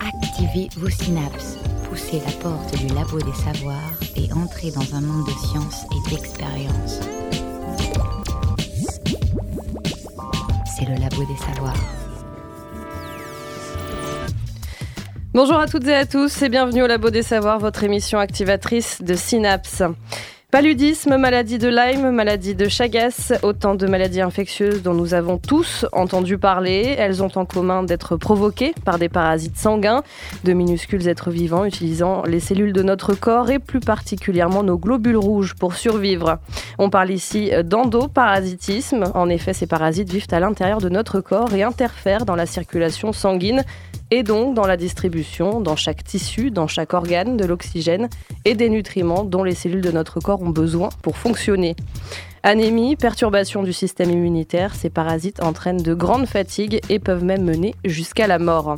Activez vos synapses, poussez la porte du labo des savoirs et entrez dans un monde de science et d'expérience. C'est le labo des savoirs. Bonjour à toutes et à tous et bienvenue au Labo des Savoirs, votre émission activatrice de Synapse. Paludisme, maladie de Lyme, maladie de Chagas, autant de maladies infectieuses dont nous avons tous entendu parler. Elles ont en commun d'être provoquées par des parasites sanguins, de minuscules êtres vivants utilisant les cellules de notre corps et plus particulièrement nos globules rouges pour survivre. On parle ici d'endoparasitisme. En effet, ces parasites vivent à l'intérieur de notre corps et interfèrent dans la circulation sanguine et donc dans la distribution, dans chaque tissu, dans chaque organe, de l'oxygène et des nutriments dont les cellules de notre corps ont besoin pour fonctionner. Anémie, perturbation du système immunitaire, ces parasites entraînent de grandes fatigues et peuvent même mener jusqu'à la mort.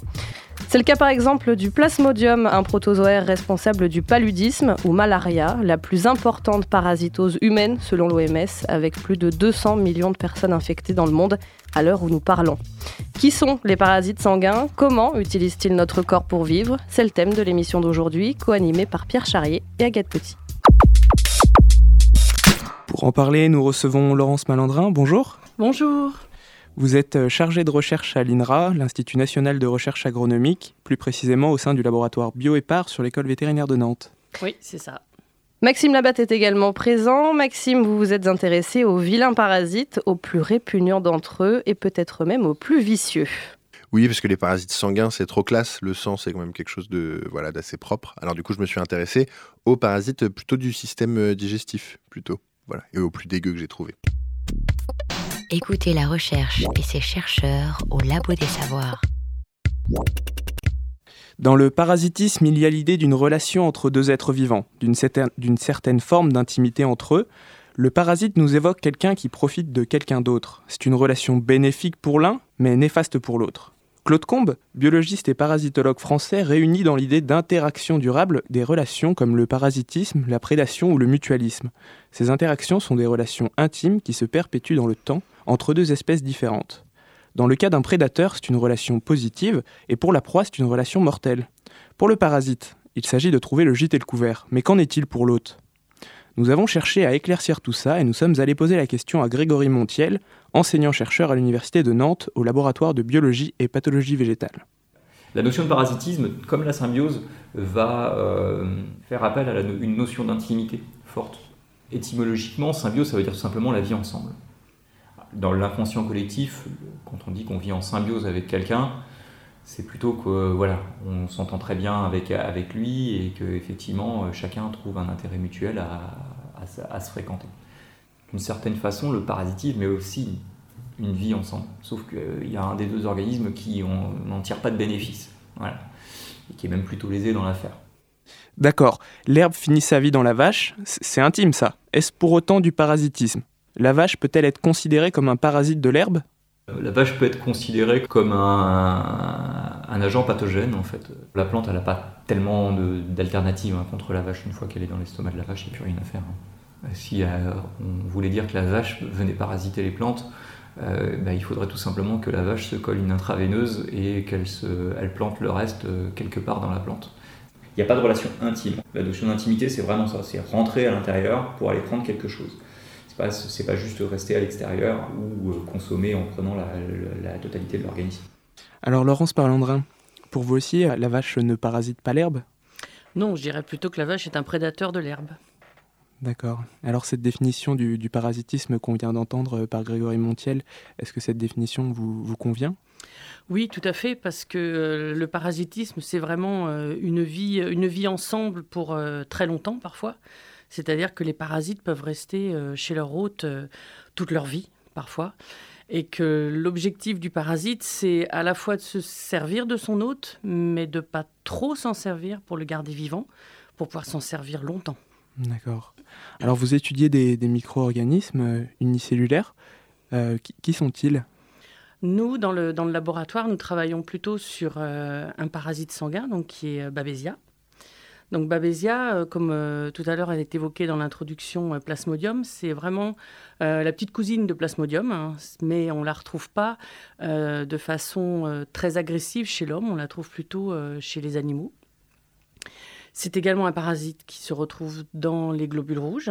C'est le cas par exemple du plasmodium, un protozoaire responsable du paludisme ou malaria, la plus importante parasitose humaine selon l'OMS, avec plus de 200 millions de personnes infectées dans le monde à l'heure où nous parlons. Qui sont les parasites sanguins? Comment utilisent-ils notre corps pour vivre? C'est le thème de l'émission d'aujourd'hui, co-animée par Pierre Charrier et Agathe Petit. Pour en parler, nous recevons Laurence Malandrin. Bonjour. Bonjour. Vous êtes euh, chargé de recherche à l'INRA, l'Institut national de recherche agronomique, plus précisément au sein du laboratoire BioEpar sur l'école vétérinaire de Nantes. Oui, c'est ça. Maxime Labatte est également présent. Maxime, vous vous êtes intéressé aux vilains parasites, aux plus répugnants d'entre eux et peut-être même aux plus vicieux. Oui, parce que les parasites sanguins, c'est trop classe. Le sang, c'est quand même quelque chose de voilà d'assez propre. Alors du coup, je me suis intéressé aux parasites plutôt du système euh, digestif, plutôt. Voilà, et aux plus dégueux que j'ai trouvé. Écoutez la recherche et ses chercheurs au Labo des Savoirs. Dans le parasitisme, il y a l'idée d'une relation entre deux êtres vivants, d'une certaine, forme d'intimité entre eux. Le parasite nous évoque quelqu'un qui profite de quelqu'un d'autre. C'est une relation bénéfique pour l'un, mais néfaste pour l'autre. Claude Combe, biologiste et parasitologue français, réunit dans l'idée d'interaction durable des relations comme le parasitisme, la prédation ou le mutualisme. Ces interactions sont des relations intimes qui se perpétuent dans le temps entre deux espèces différentes. Dans le cas d'un prédateur, c'est une relation positive, et pour la proie, c'est une relation mortelle. Pour le parasite, il s'agit de trouver le gîte et le couvert, mais qu'en est-il pour l'hôte? Nous avons cherché à éclaircir tout ça et nous sommes allés poser la question à Grégory Montiel, enseignant-chercheur à l'Université de Nantes au laboratoire de biologie et pathologie végétale. La notion de parasitisme, comme la symbiose, va euh, faire appel à une notion d'intimité forte. Étymologiquement, symbiose, ça veut dire tout simplement la vie ensemble dans l'inconscient collectif, quand on dit qu'on vit en symbiose avec quelqu'un, c'est plutôt que voilà, on s'entend très bien avec, lui et que effectivement chacun trouve un intérêt mutuel à, se fréquenter. D'une certaine façon, le parasitisme est aussi une vie ensemble, sauf qu'il y a un des deux organismes qui n'en tire pas de bénéfice, et qui est même plutôt lésé dans l'affaire. D'accord, l'herbe finit sa vie dans la vache, c'est intime ça. Est-ce pour autant du parasitisme? La vache peut-elle être considérée comme un parasite de l'herbe? Euh, la vache peut être considérée comme un, agent pathogène en fait. La plante, elle n'a pas tellement d'alternatives hein, contre la vache. Une fois qu'elle est dans l'estomac de la vache, il n'y a plus rien à faire. Hein. Si euh, on voulait dire que la vache venait parasiter les plantes, euh, bah, il faudrait tout simplement que la vache se colle une intraveineuse et qu'elle elle plante le reste quelque part dans la plante. Il n'y a pas de relation intime. La notion d'intimité, c'est vraiment ça, c'est rentrer à l'intérieur pour aller prendre quelque chose c'est pas juste rester à l'extérieur ou euh, consommer en prenant la, totalité de l'organisme. Alors Laurence Parlandrin, pour vous aussi, la vache ne parasite pas l'herbe? Non, je dirais plutôt que la vache est un prédateur de l'herbe. D'accord. Alors cette définition du, parasitisme qu'on vient d'entendre par Grégory Montiel, est-ce que cette définition vous, vous convient? Oui, tout à fait, parce que euh, le parasitisme, c'est vraiment euh, une, vie, une vie ensemble pour très longtemps parfois. C'est-à-dire que les parasites peuvent rester euh, chez leur hôte euh, toute leur vie, parfois. Et que l'objectif du parasite, c'est à la fois de se servir de son hôte, mais de pas trop s'en servir pour le garder vivant, pour pouvoir s'en servir longtemps. D'accord. Alors vous étudiez des, micro-organismes euh, unicellulaires. qui, sont-ils? Nous, dans le, dans le laboratoire, nous travaillons plutôt sur un parasite sanguin, donc qui est Babesia. Donc Babesia, euh, comme euh, tout à l'heure elle est évoquée dans l'introduction euh, Plasmodium, c'est vraiment la petite cousine de Plasmodium, hein, mais on ne la retrouve pas de façon très agressive chez l'homme, on la trouve plutôt chez les animaux. C'est également un parasite qui se retrouve dans les globules rouges,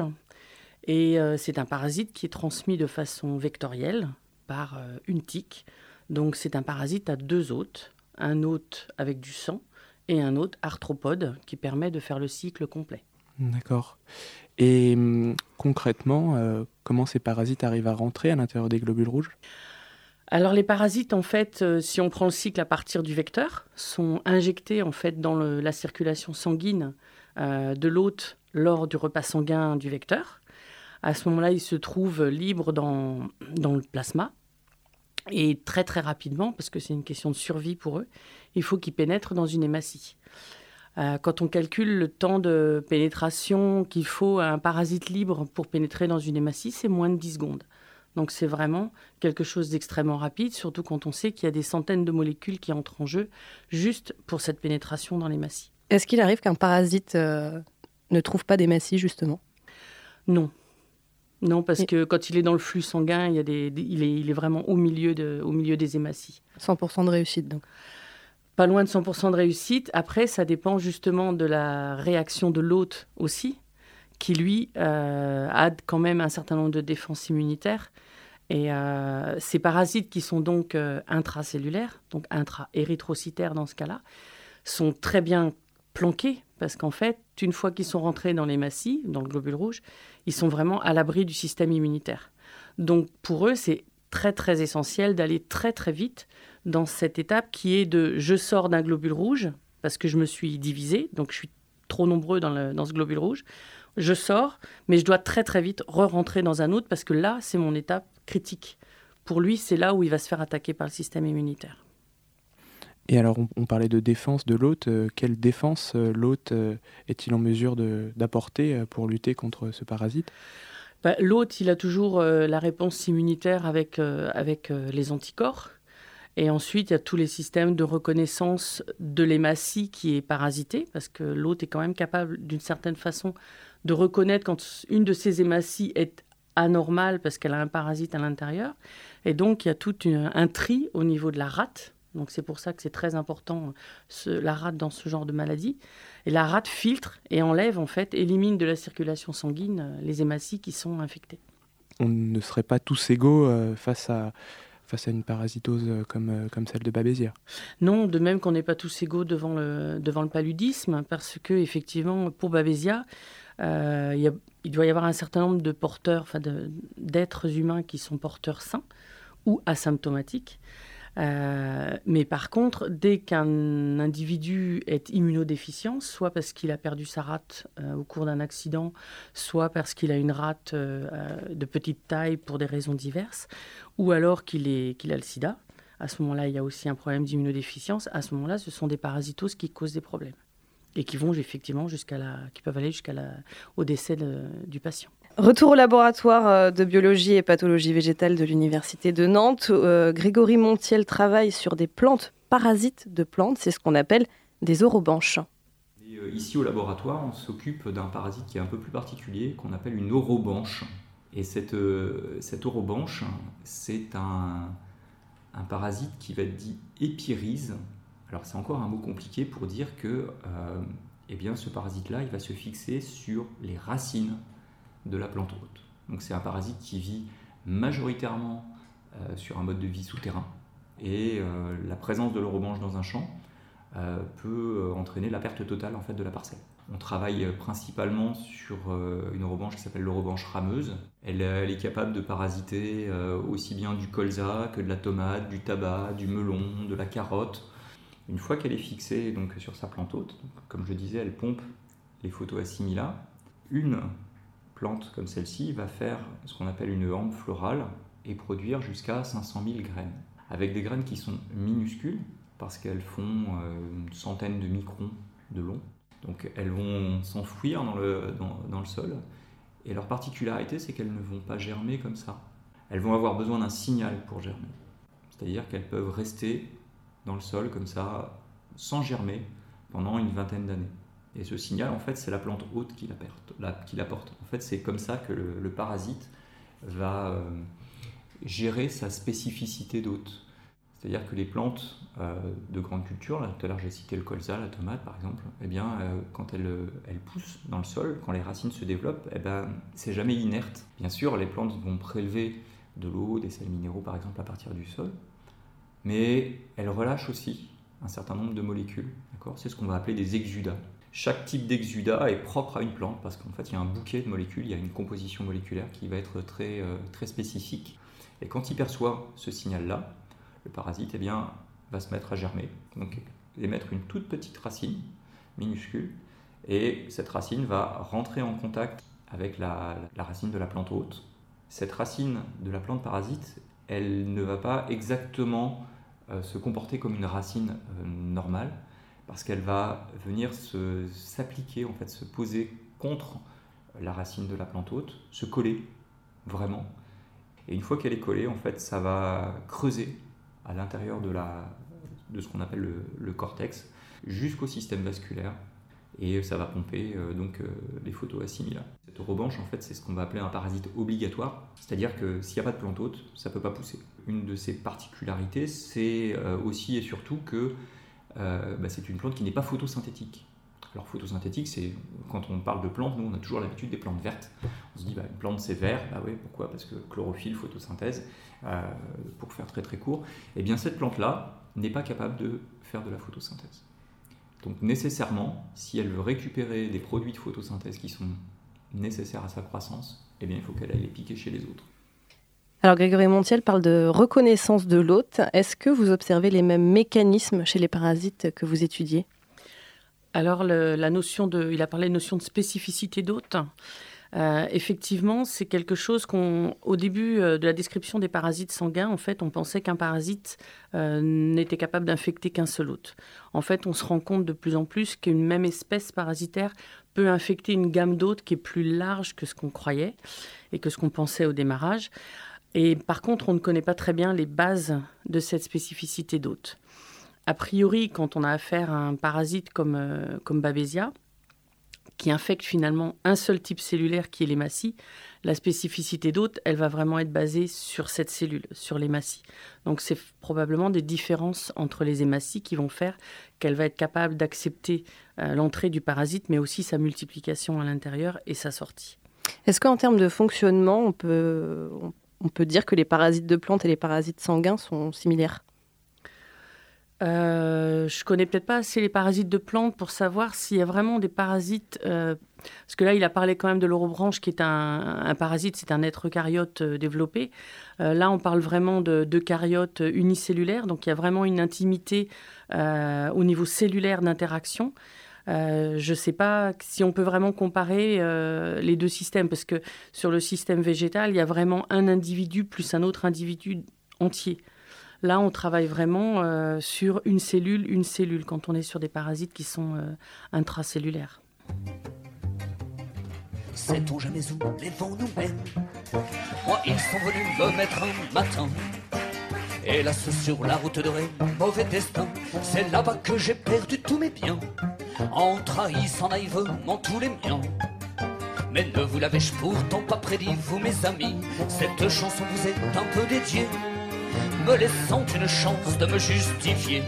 et c'est un parasite qui est transmis de façon vectorielle par une tique. Donc c'est un parasite à deux hôtes, un hôte avec du sang et un autre arthropode qui permet de faire le cycle complet. D'accord. Et hum, concrètement, euh, comment ces parasites arrivent à rentrer à l'intérieur des globules rouges? Alors les parasites, en fait, euh, si on prend le cycle à partir du vecteur, sont injectés en fait dans la circulation sanguine euh, de l'hôte lors du repas sanguin du vecteur. À ce moment-là, ils se trouvent libres dans, dans le plasma et très très rapidement, parce que c'est une question de survie pour eux, il faut qu'ils pénètrent dans une hématie. Euh, quand on calcule le temps de pénétration qu'il faut à un parasite libre pour pénétrer dans une hématie, c'est moins de 10 secondes. Donc c'est vraiment quelque chose d'extrêmement rapide, surtout quand on sait qu'il y a des centaines de molécules qui entrent en jeu juste pour cette pénétration dans l'hématie. Est-ce qu'il arrive qu'un parasite euh, ne trouve pas d'hématie justement? Non. Non, parce que quand il est dans le flux sanguin, il, y a des, il, est, il est vraiment au milieu, de, au milieu des hématies. 100% de réussite, donc Pas loin de 100% de réussite. Après, ça dépend justement de la réaction de l'hôte aussi, qui lui euh, a quand même un certain nombre de défenses immunitaires. Et euh, ces parasites qui sont donc euh, intracellulaires, donc intra-érythrocytaires dans ce cas-là, sont très bien planqués parce qu'en fait, une fois qu'ils sont rentrés dans les massifs, dans le globule rouge, ils sont vraiment à l'abri du système immunitaire. Donc pour eux, c'est très très essentiel d'aller très très vite dans cette étape qui est de je sors d'un globule rouge parce que je me suis divisé, donc je suis trop nombreux dans, dans ce globule rouge. Je sors, mais je dois très très vite re-rentrer dans un autre parce que là, c'est mon étape critique. Pour lui, c'est là où il va se faire attaquer par le système immunitaire. Et alors, on, parlait de défense de l'hôte. Euh, quelle défense euh, l'hôte euh, est-il en mesure d'apporter pour lutter contre ce parasite? Bah, L'hôte, il a toujours la réponse immunitaire avec, avec les anticorps. Et ensuite, il y a tous les systèmes de reconnaissance de l'hématie qui est parasité, parce que l'hôte est quand même capable, d'une certaine façon, de reconnaître quand une de ces hématies est anormale parce qu'elle a un parasite à l'intérieur. Et donc, il y a tout un tri au niveau de la rate donc c'est pour ça que c'est très important la rate dans ce genre de maladie. Et la rate filtre et enlève en fait, élimine de la circulation sanguine euh, les hématies qui sont infectées. On ne serait pas tous égaux euh, face à face à une parasitose euh, comme, comme celle de Babesia. Non, de même qu'on n'est pas tous égaux devant le, paludisme, parce que effectivement, pour Babesia, il, il, doit y avoir un certain nombre de porteurs, d'êtres humains qui sont porteurs sains ou asymptomatiques. Euh, mais par contre, dès qu'un individu est immunodéficient, soit parce qu'il a perdu sa rate euh, au cours d'un accident, soit parce qu'il a une rate euh, de petite taille pour des raisons diverses, ou alors qu'il a le sida, à ce moment-là, il y a aussi un problème d'immunodéficience. À ce moment-là, ce sont des parasitoses qui causent des problèmes et qui vont effectivement jusqu'à la, qui peuvent aller jusqu'à au décès du patient. Retour au laboratoire euh, de biologie et pathologie végétale de l'Université de Nantes. Euh, Grégory Montiel travaille sur des plantes parasites de plantes, c'est ce qu'on appelle des orobanches. Euh, ici au laboratoire, on s'occupe d'un parasite qui est un peu plus particulier, qu'on appelle une orobanche. Et cette, cette orobanche, c'est un, un, parasite qui va être dit épirise. Alors c'est encore un mot compliqué pour dire que eh bien, ce parasite-là, il va se fixer sur les racines de la plante hôte. Donc c'est un parasite qui vit majoritairement euh, sur un mode de vie souterrain et euh, la présence de l'orobanche dans un champ euh, peut entraîner la perte totale en fait de la parcelle. On travaille principalement sur une orobanche qui s'appelle l'orobanche rameuse. Elle, est capable de parasiter aussi bien du colza que de la tomate, du tabac, du melon, de la carotte. Une fois qu'elle est fixée donc sur sa plante hôte, comme je disais, elle pompe les photos assimila. Une plante comme celle-ci va faire ce qu'on appelle une hampe florale et produire jusqu'à 500 000 graines. Avec des graines qui sont minuscules parce qu'elles font euh, une centaine de microns de long. Donc elles vont s'enfouir dans le, dans, le sol. Et leur particularité, c'est qu'elles ne vont pas germer comme ça. Elles vont avoir besoin d'un signal pour germer. C'est-à-dire qu'elles peuvent rester dans le sol comme ça, sans germer, pendant une vingtaine d'années. Et ce signal, en fait, c'est la plante haute qui l'apporte. En fait, c'est comme ça que le, parasite va euh, gérer sa spécificité d'hôte. C'est-à-dire que les plantes euh, de grande culture, là, tout à l'heure j'ai cité le colza, la tomate par exemple, eh bien, euh, quand elles, elles, poussent dans le sol, quand les racines se développent, eh ben, c'est jamais inerte. Bien sûr, les plantes vont prélever de l'eau, des sels minéraux par exemple à partir du sol, mais elles relâchent aussi un certain nombre de molécules. C'est ce qu'on va appeler des exudats. Chaque type d'exudat est propre à une plante parce qu'en fait il y a un bouquet de molécules, il y a une composition moléculaire qui va être très, euh, très spécifique. Et quand il perçoit ce signal-là, le parasite eh bien, va se mettre à germer, donc émettre une toute petite racine minuscule, et cette racine va rentrer en contact avec la, racine de la plante hôte. Cette racine de la plante parasite, elle ne va pas exactement euh, se comporter comme une racine euh, normale, parce qu'elle va venir s'appliquer, en fait, se poser contre la racine de la plante hôte, se coller vraiment. Et une fois qu'elle est collée, en fait, ça va creuser à l'intérieur de, de ce qu'on appelle le, cortex jusqu'au système vasculaire et ça va pomper euh, donc euh, les photoassimilats. Cette revanche, en fait, c'est ce qu'on va appeler un parasite obligatoire, c'est-à-dire que s'il n'y a pas de plante hôte, ça ne peut pas pousser. Une de ses particularités, c'est euh, aussi et surtout que bah, c'est une plante qui n'est pas photosynthétique. Alors photosynthétique, c'est quand on parle de plantes, nous on a toujours l'habitude des plantes vertes. On se dit bah, une plante c'est vert, bah oui pourquoi? Parce que chlorophylle, photosynthèse, pour faire très très court. Eh bien cette plante là n'est pas capable de faire de la photosynthèse. Donc nécessairement, si elle veut récupérer des produits de photosynthèse qui sont nécessaires à sa croissance, eh bien il faut qu'elle aille les piquer chez les autres. Alors Grégory Montiel parle de reconnaissance de l'hôte. Est-ce que vous observez les mêmes mécanismes chez les parasites que vous étudiez? Alors il a parlé de notion de spécificité d'hôte. Euh, effectivement, c'est quelque chose qu'on, au début euh, de la description des parasites sanguins, en fait, on pensait qu'un parasite euh, n'était capable d'infecter qu'un seul hôte. En fait, on se rend compte de plus en plus qu'une même espèce parasitaire peut infecter une gamme d'hôtes qui est plus large que ce qu'on croyait et que ce qu'on pensait au démarrage. Et par contre, on ne connaît pas très bien les bases de cette spécificité d'hôte. A priori, quand on a affaire à un parasite comme, comme Babesia, qui infecte finalement un seul type cellulaire qui est l'hématie, la spécificité d'hôte, elle va vraiment être basée sur cette cellule, sur l'hématie. Donc c'est probablement des différences entre les hématies qui vont faire qu'elle va être capable d'accepter euh, l'entrée du parasite, mais aussi sa multiplication à l'intérieur et sa sortie. Est-ce qu'en termes de fonctionnement, on peut, peut dire que les parasites de plantes et les parasites sanguins sont similaires euh, je connais peut-être pas assez les parasites de plantes pour savoir s'il y a vraiment des parasites. Euh, parce que là, il a parlé quand même de l'orobranche, qui est un, parasite, c'est un être eucaryote euh, développé. Euh, là, on parle vraiment de d'eucaryotes unicellulaires, donc il y a vraiment une intimité au niveau cellulaire d'interaction. Je ne sais pas si on peut vraiment comparer les deux systèmes, parce que sur le système végétal, il y a vraiment un individu plus un autre individu entier. Là, on travaille vraiment euh, sur une cellule, une cellule, quand on est sur des parasites qui sont euh, intracellulaires. Sait-on jamais où les nous mènent? Moi, ils sont venus me mettre un matin. Hélas, sur la route Rennes, mauvais destin, c'est là-bas que j'ai perdu tous mes biens. En trahissant naïvement tous les miens. Mais ne vous l'avais-je pourtant pas prédit, vous mes amis Cette chanson vous est un peu dédiée me laissant une chance de me justifier.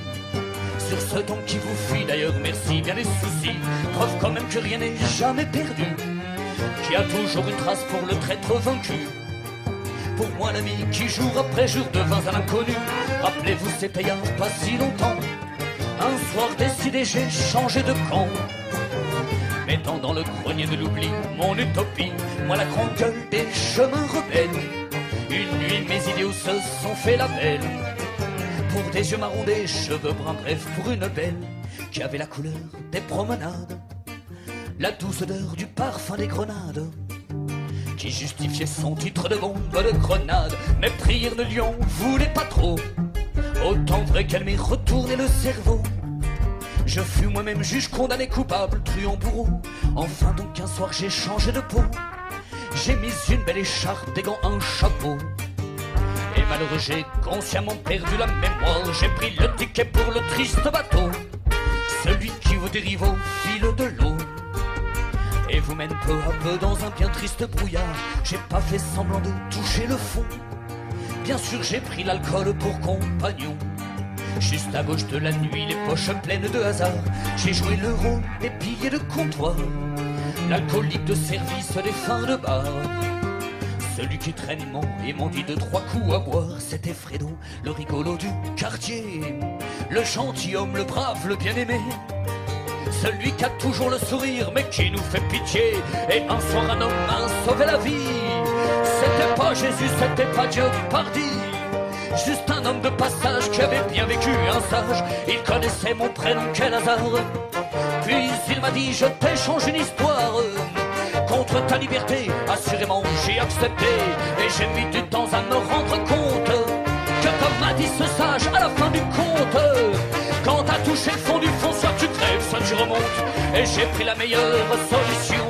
Sur ce ton qui vous fuit d'ailleurs, merci bien les soucis. Preuve quand même que rien n'est jamais perdu. Qui a toujours une trace pour le traître vaincu. Pour moi, l'ami qui jour après jour devint un inconnu. Rappelez-vous, c'était il pas si longtemps. Un soir décidé, j'ai changé de camp. Mettant dans le grenier de l'oubli mon utopie, moi la grande gueule des chemins rebelles. Une nuit, mes idéaux se sont fait la belle. Pour des yeux marrons, des cheveux bruns, bref, pour une belle qui avait la couleur des promenades, la douce odeur du parfum des grenades, qui justifiait son titre de bombe de grenade. Mais prières de lion voulait pas trop, autant vrai qu'elle m'ait retourné le cerveau. Je fus moi-même juge condamné coupable, truand bourreau. Enfin donc un soir j'ai changé de peau. J'ai mis une belle écharpe, des gants, un chapeau. Et malheureux, j'ai consciemment perdu la mémoire. J'ai pris le ticket pour le triste bateau. Ce celui qui vous dérive au fil de l'eau et vous mène peu à peu dans un bien triste brouillard. J'ai pas fait semblant de toucher le fond. Bien sûr, j'ai pris l'alcool pour compagnon. Juste à gauche de la nuit, les poches pleines de hasard. J'ai joué le rôle des piliers de comptoir. L'alcoolique de service des fins de bar. Celui qui traîne et m'en dit de trois coups à boire, c'était Fredo, le rigolo du quartier. Le gentilhomme, le brave, le bien-aimé. Celui qui a toujours le sourire, mais qui nous fait pitié. Et un soir, un homme a sauvé la vie. C'était pas Jésus, c'était pas Dieu, pardi. Juste un homme de passage qui avait bien vécu un sage. Il connaissait mon prénom, quel hasard. Puis il m'a dit, je t'échange une histoire contre ta liberté. Assurément, j'ai accepté et j'ai mis du temps à me rendre compte que comme m'a dit ce sage à la fin du tu remontes. Et j'ai pris la meilleure solution,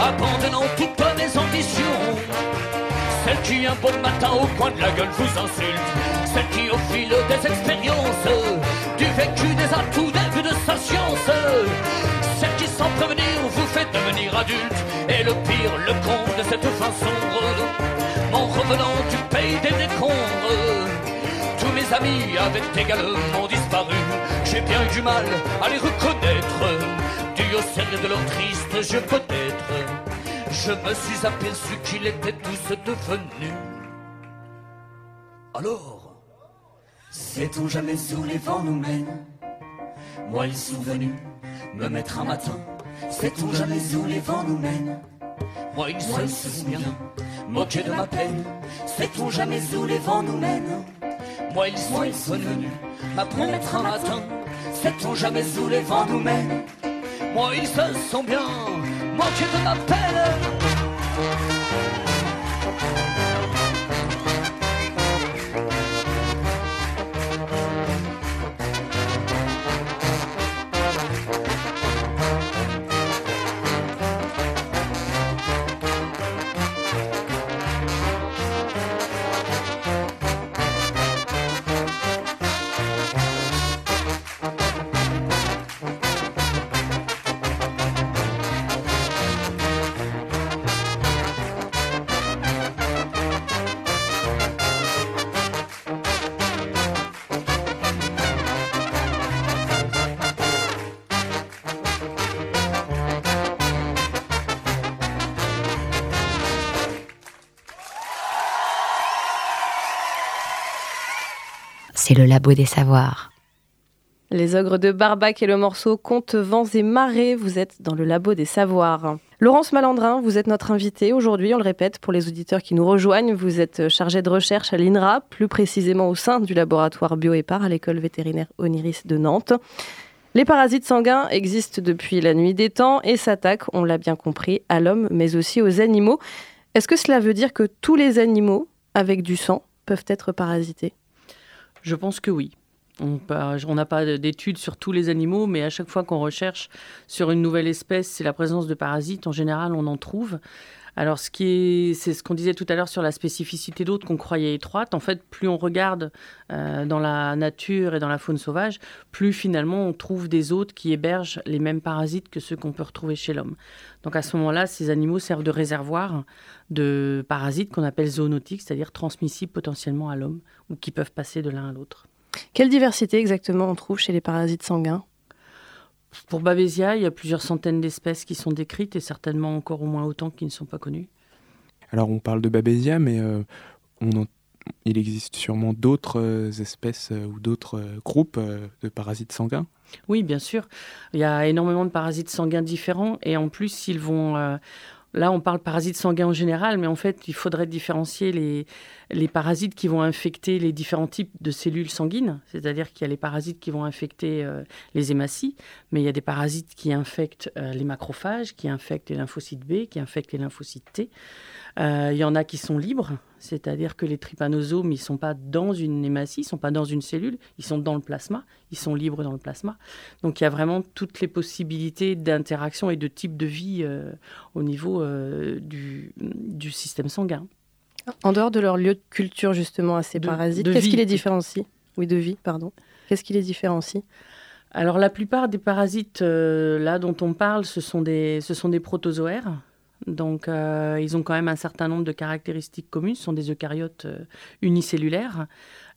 abandonnant toutes mes ambitions. Celle qui un bon matin au coin de la gueule vous insulte, celle qui au fil des expériences, du vécu, des atouts, des vues de sa science, celle qui sans prévenir vous fait devenir adulte. Et le pire, le con de cette fin sombre, en revenant du pays des décombres. Mes amis avaient également disparu. J'ai bien eu du mal à les reconnaître. Dû au sérieux de leur triste je peut-être. Je me suis aperçu qu'ils étaient tous devenus. Alors, sait-on jamais où les vents nous mènent? Moi, ils sont venus me mettre un matin. Sait-on jamais où les vents nous mènent? Moi, ils se sont bien moqués de ma peine. Sait-on jamais où les vents nous mènent? Moi, ils sont venus m'apprendre un matin. Sait-on jamais où les vents nous mènent Moi, ils se sont bien moqués de ma peine. Le labo des savoirs. Les ogres de Barbac et le morceau Conte, vents et marées, vous êtes dans le labo des savoirs. Laurence Malandrin, vous êtes notre invitée aujourd'hui, on le répète pour les auditeurs qui nous rejoignent, vous êtes chargée de recherche à l'INRA, plus précisément au sein du laboratoire BioEpar à l'école vétérinaire Oniris de Nantes. Les parasites sanguins existent depuis la nuit des temps et s'attaquent, on l'a bien compris, à l'homme mais aussi aux animaux. Est-ce que cela veut dire que tous les animaux avec du sang peuvent être parasités? Je pense que oui. On n'a pas d'études sur tous les animaux, mais à chaque fois qu'on recherche sur une nouvelle espèce, c'est la présence de parasites. En général, on en trouve. Alors, ce c'est ce qu'on disait tout à l'heure sur la spécificité d'autres qu'on croyait étroite. En fait, plus on regarde euh, dans la nature et dans la faune sauvage, plus finalement on trouve des hôtes qui hébergent les mêmes parasites que ceux qu'on peut retrouver chez l'homme. Donc à ce moment-là, ces animaux servent de réservoir de parasites qu'on appelle zoonotiques, c'est-à-dire transmissibles potentiellement à l'homme ou qui peuvent passer de l'un à l'autre. Quelle diversité exactement on trouve chez les parasites sanguins? Pour Babesia, il y a plusieurs centaines d'espèces qui sont décrites et certainement encore au moins autant qui ne sont pas connues. Alors on parle de Babesia, mais euh, on en- il existe sûrement d'autres euh, espèces euh, ou d'autres euh, groupes de parasites sanguins. Oui, bien sûr. Il y a énormément de parasites sanguins différents et en plus, ils vont. Là, on parle parasites sanguins en général, mais en fait, il faudrait différencier les, les parasites qui vont infecter les différents types de cellules sanguines. C'est-à-dire qu'il y a les parasites qui vont infecter euh, les hématies, mais il y a des parasites qui infectent euh, les macrophages, qui infectent les lymphocytes B, qui infectent les lymphocytes T. Euh, il y en a qui sont libres, c'est-à-dire que les trypanosomes, ils ne sont pas dans une hématie, ils ne sont pas dans une cellule, ils sont dans le plasma, ils sont libres dans le plasma. Donc il y a vraiment toutes les possibilités d'interaction et de type de vie euh, au niveau euh, du, du système sanguin. En dehors de leur lieu de culture justement à ces De- parasites, de qu'est-ce qui les différencie? Oui, de vie, pardon. Qu'est-ce qui les différencie? Alors la plupart des parasites euh, là dont on parle, ce sont des, ce sont des protozoaires. Donc euh, ils ont quand même un certain nombre de caractéristiques communes. Ce sont des eucaryotes euh, unicellulaires.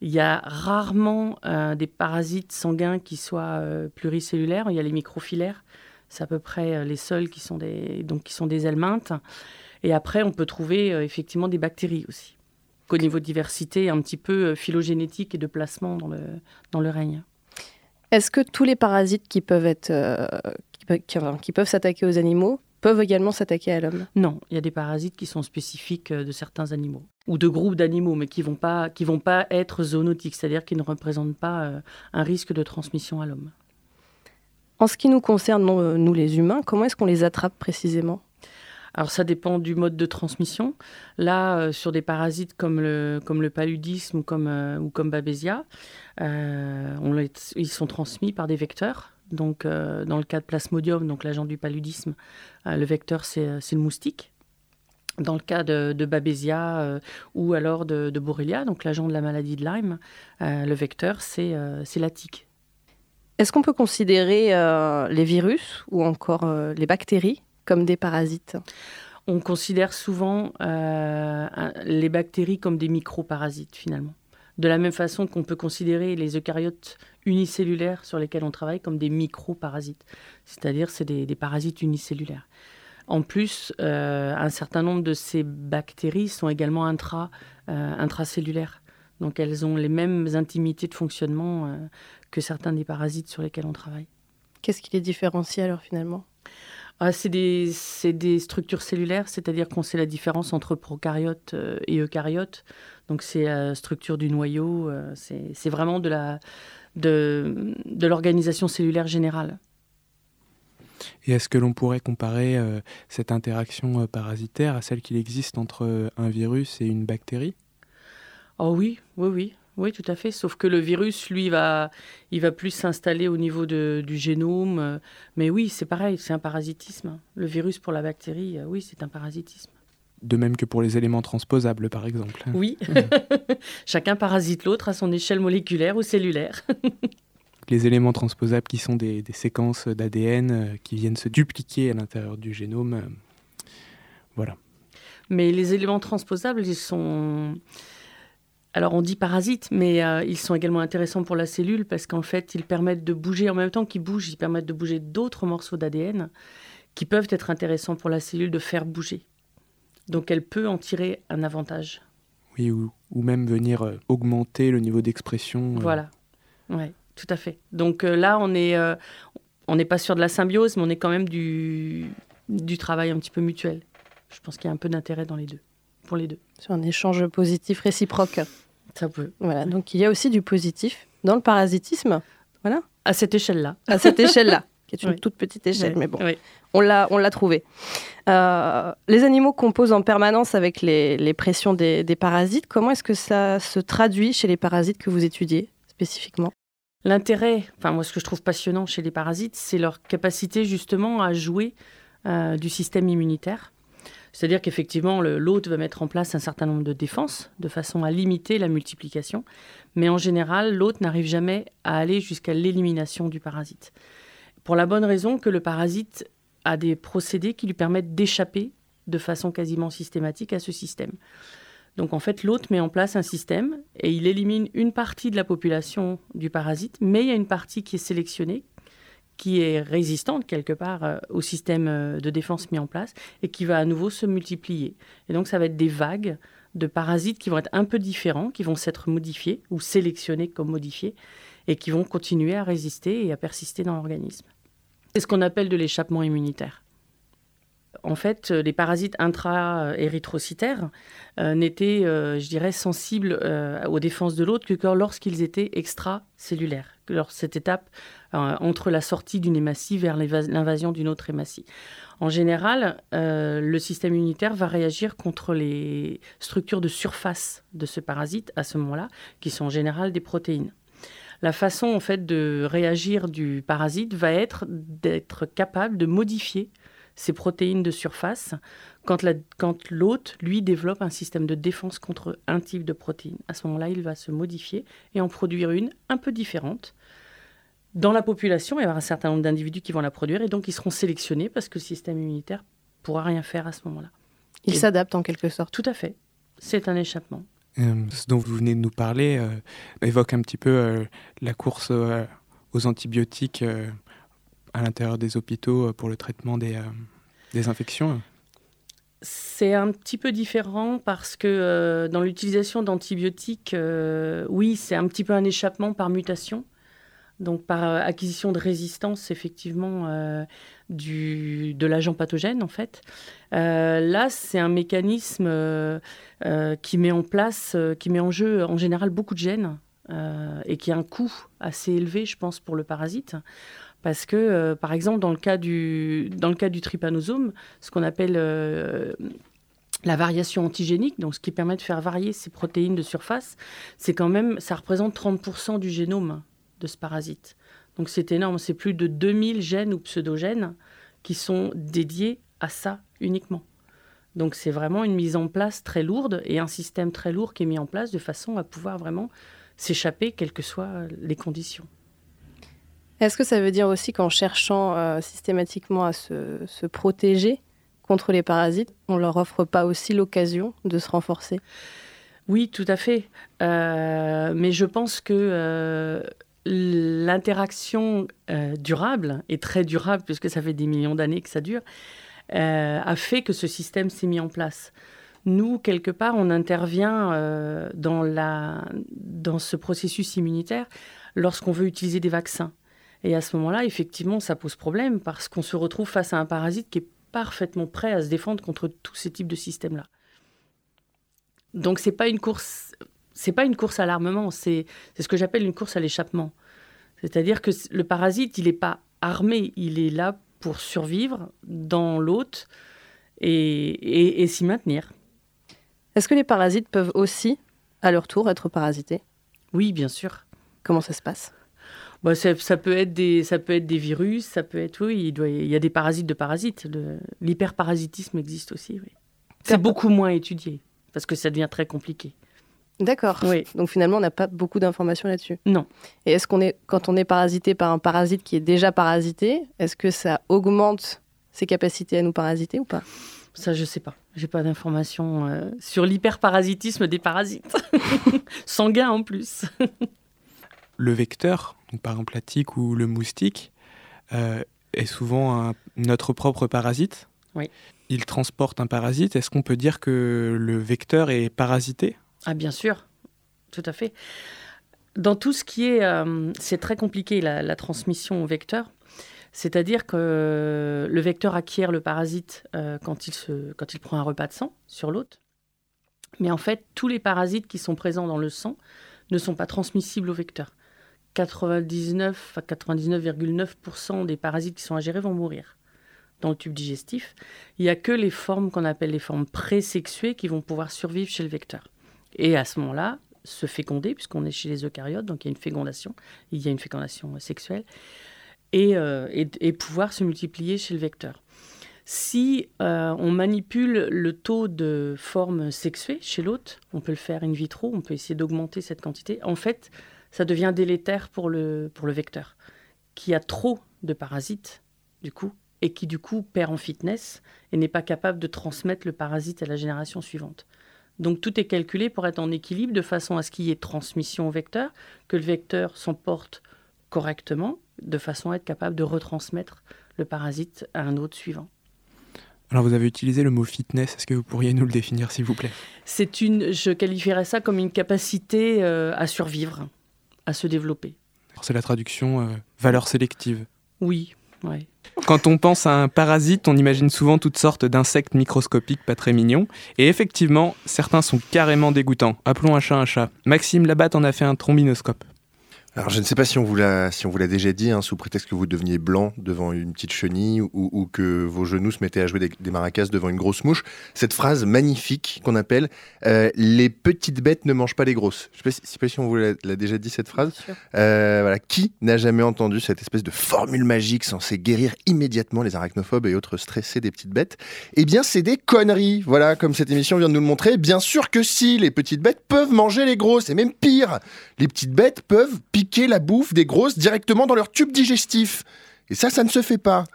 Il y a rarement des parasites sanguins qui soient pluricellulaires. Il y a les microfilaires. C'est à peu près les seuls qui sont des, donc, qui sont des helminthes. Et après, on peut trouver effectivement des bactéries aussi. Au niveau de diversité, un petit peu phylogénétique et de placement dans le, dans le règne. Est-ce que tous les parasites qui peuvent être euh, qui, peuvent s'attaquer aux animaux peuvent également s'attaquer à l'homme Non, il y a des parasites qui sont spécifiques euh, de certains animaux ou de groupes d'animaux, mais qui vont pas qui vont pas être zoonotiques, c'est-à-dire qui ne représentent pas euh, un risque de transmission à l'homme. En ce qui nous concerne, nous les humains, comment est-ce qu'on les attrape précisément? Alors ça dépend du mode de transmission. Là, euh, sur des parasites comme le, comme le paludisme ou comme, euh, ou comme Babesia, euh, ils sont transmis par des vecteurs. Donc dans le cas de Plasmodium, donc l'agent du paludisme, le vecteur c'est le moustique. Dans le cas de, de Babesia ou alors de, de Borrelia, donc l'agent de la maladie de Lyme, le vecteur c'est la tique. Est-ce qu'on peut considérer les virus ou encore les bactéries comme des parasites? On considère souvent euh, les bactéries comme des microparasites finalement. De la même façon qu'on peut considérer les eucaryotes unicellulaires sur lesquels on travaille comme des microparasites, c'est-à-dire c'est des, parasites unicellulaires. En plus, euh, un certain nombre de ces bactéries sont également intra, euh, intracellulaires. Donc elles ont les mêmes intimités de fonctionnement que certains des parasites sur lesquels on travaille. Qu'est-ce qui les différencie alors finalement? Ah, c'est des, des, structures cellulaires, c'est-à-dire qu'on sait la différence entre prokaryotes euh, et eucaryotes. Donc c'est la structure du noyau, euh, c'est vraiment de la de, de l'organisation cellulaire générale. Et est-ce que l'on pourrait comparer euh, cette interaction parasitaire à celle qu'il existe entre un virus et une bactérie? Oh oui, oui, oui. Oui, tout à fait. Sauf que le virus, lui, va, il va plus s'installer au niveau de, du génome. Euh, mais oui, c'est pareil, c'est un parasitisme. Le virus pour la bactérie, euh, oui, c'est un parasitisme. De même que pour les éléments transposables, par exemple. Oui. Chacun parasite l'autre à son échelle moléculaire ou cellulaire. les éléments transposables qui sont des, des séquences d'ADN euh, qui viennent se dupliquer à l'intérieur du génome. voilà. Mais les éléments transposables, ils sont alors on dit parasites, mais euh, ils sont également intéressants pour la cellule parce qu'en fait ils permettent de bouger, en même temps qu'ils bougent, ils permettent de bouger d'autres morceaux d'ADN qui peuvent être intéressants pour la cellule de faire bouger. Donc elle peut en tirer un avantage. Oui, ou, même venir euh, augmenter le niveau d'expression. Euh. Voilà, oui, tout à fait. Donc là on est, on n'est pas sur de la symbiose, mais on est quand même du, du travail un petit peu mutuel. Je pense qu'il y a un peu d'intérêt dans les deux pour les deux. Sur un échange positif réciproque. Ça peut. Voilà, donc il y a aussi du positif dans le parasitisme. Voilà. À cette échelle-là. À cette échelle-là, qui est une toute petite échelle, mais bon, on l'a, on l'a trouvé. Euh, les animaux composent en permanence avec les, les pressions des, des, parasites. Comment est-ce que ça se traduit chez les parasites que vous étudiez spécifiquement? L'intérêt, enfin moi ce que je trouve passionnant chez les parasites, c'est leur capacité justement à jouer euh, du système immunitaire. C'est-à-dire qu'effectivement, l'hôte va mettre en place un certain nombre de défenses de façon à limiter la multiplication, mais en général, l'hôte n'arrive jamais à aller jusqu'à l'élimination du parasite. Pour la bonne raison que le parasite a des procédés qui lui permettent d'échapper de façon quasiment systématique à ce système. Donc en fait, l'hôte met en place un système et il élimine une partie de la population du parasite, mais il y a une partie qui est sélectionnée, qui est résistante quelque part euh, au système euh, de défense mis en place et qui va à nouveau se multiplier. Et donc ça va être des vagues de parasites qui vont être un peu différents, qui vont s'être modifiés ou sélectionnés comme modifiés et qui vont continuer à résister et à persister dans l'organisme. C'est ce qu'on appelle de l'échappement immunitaire. En fait, euh, les parasites intra-érythrocytaires n'étaient, je dirais, sensibles aux défenses de l'autre que lorsqu'ils étaient extracellulaires, lors cette étape euh, entre la sortie d'une hématie vers l'invasion d'une autre hématie. En général, euh, le système immunitaire va réagir contre les structures de surface de ce parasite à ce moment-là, qui sont en général des protéines. La façon en fait de réagir du parasite va être d'être capable de modifier ces protéines de surface quand l'hôte, lui, développe un système de défense contre un type de protéine. À ce moment-là, il va se modifier et en produire une un peu différente dans la population, il y aura un certain nombre d'individus qui vont la produire et donc ils seront sélectionnés parce que le système immunitaire pourra rien faire à ce moment-là. Il s'adapte en quelque sorte. Tout à fait. C'est un échappement. Euh, ce dont vous venez de nous parler euh, évoque un petit peu euh, la course aux antibiotiques à l'intérieur des hôpitaux pour le traitement des, des infections. C'est un petit peu différent parce que dans l'utilisation d'antibiotiques, oui, c'est un petit peu un échappement par mutation. Donc par acquisition de résistance, effectivement, du, de l'agent pathogène, en fait. là, c'est un mécanisme euh, qui met en place, euh, qui met en jeu en général beaucoup de gènes euh, et qui a un coût assez élevé, je pense, pour le parasite. Parce que, par exemple, dans le cas du, trypanosome, ce qu'on appelle la variation antigénique, donc ce qui permet de faire varier ces protéines de surface, c'est quand même, ça représente 30% du génome de ce parasite. Donc c'est énorme, c'est plus de 2000 gènes ou pseudogènes qui sont dédiés à ça uniquement. Donc c'est vraiment une mise en place très lourde et un système très lourd qui est mis en place de façon à pouvoir vraiment s'échapper, quelles que soient les conditions. Est-ce que ça veut dire aussi qu'en cherchant euh, systématiquement à se, protéger contre les parasites, on leur offre pas aussi l'occasion de se renforcer? Oui, tout à fait. Euh, mais je pense que euh, l'interaction durable est très durable puisque ça fait des millions d'années que ça dure. A fait que ce système s'est mis en place. Nous, quelque part, on intervient dans, la, dans ce processus immunitaire lorsqu'on veut utiliser des vaccins. Et à ce moment-là, effectivement, ça pose problème parce qu'on se retrouve face à un parasite qui est parfaitement prêt à se défendre contre tous ces types de systèmes-là. Donc c'est pas une course, c'est pas une course à l'armement, c'est ce que j'appelle une course à l'échappement. C'est-à-dire que le parasite, il n'est pas armé, il est là pour survivre dans l'hôte et, s'y maintenir. Est-ce que les parasites peuvent aussi, à leur tour, être parasités? Oui, bien sûr. Comment ça se passe? Bah, ça, peut être des, ça peut être des virus, ça peut être, oui, il, doit, il y a des parasites de parasites. L'hyperparasitisme existe aussi, oui. C'est beaucoup moins étudié, parce que ça devient très compliqué. D'accord. Oui. Donc finalement, on n'a pas beaucoup d'informations là-dessus. Non. Et est-ce qu'on est, quand on est parasité par un parasite qui est déjà parasité, est-ce que ça augmente ses capacités à nous parasiter ou pas? Ça, je sais pas. J'ai pas d'informations euh, sur l'hyperparasitisme des parasites. Sanguin en plus. le vecteur, par exemple la tique ou le moustique, euh, est souvent notre propre parasite. Oui. Il transporte un parasite. Est-ce qu'on peut dire que le vecteur est parasité? Ah bien sûr, tout à fait. Dans tout ce qui est... Euh, c'est très compliqué la, transmission au vecteur. C'est-à-dire que le vecteur acquiert le parasite euh, quand, il se, quand il prend un repas de sang sur l'hôte. Mais en fait, tous les parasites qui sont présents dans le sang ne sont pas transmissibles au vecteur. 99 à 99,9% des parasites qui sont ingérés vont mourir dans le tube digestif. Il n'y a que les formes qu'on appelle les formes présexuées qui vont pouvoir survivre chez le vecteur. Et à ce moment-là, se féconder, puisqu'on est chez les eucaryotes, donc il y a une fécondation, il y a une fécondation sexuelle, et, euh, pouvoir se multiplier chez le vecteur. Si euh, on manipule le taux de forme sexuée chez l'hôte, on peut le faire in vitro, on peut essayer d'augmenter cette quantité. En fait, ça devient délétère pour le, pour le vecteur, qui a trop de parasites, du coup, et qui, du coup, perd en fitness et n'est pas capable de transmettre le parasite à la génération suivante. Donc tout est calculé pour être en équilibre de façon à ce qu'il y ait transmission au vecteur, que le vecteur s'emporte correctement, de façon à être capable de retransmettre le parasite à un autre suivant. Alors vous avez utilisé le mot fitness, est-ce que vous pourriez nous le définir s'il vous plaît? C'est une, je qualifierais ça comme une capacité euh, à survivre, à se développer. C'est la traduction euh, valeur sélective. Oui, ouais. Quand on pense à un parasite, on imagine souvent toutes sortes d'insectes microscopiques pas très mignons. Et effectivement, certains sont carrément dégoûtants. Appelons un chat un chat. Maxime Labatte en a fait un trombinoscope. Alors je ne sais pas si on vous l'a si on vous l'a déjà dit, hein, sous prétexte que vous deveniez blanc devant une petite chenille ou, que vos genoux se mettaient à jouer des, maracas devant une grosse mouche. Cette phrase magnifique qu'on appelle euh, les petites bêtes ne mangent pas les grosses. Je ne sais, pas si on vous l'a déjà dit cette phrase. Euh, voilà, qui n'a jamais entendu cette espèce de formule magique censée guérir immédiatement les arachnophobes et autres stressés des petites bêtes? Eh bien, c'est des conneries. Voilà, comme cette émission vient de nous le montrer. Bien sûr que si, les petites bêtes peuvent manger les grosses et même pire, les petites bêtes peuvent pire la bouffe des grosses directement dans leur tube digestif. Et ça, ça ne se fait pas.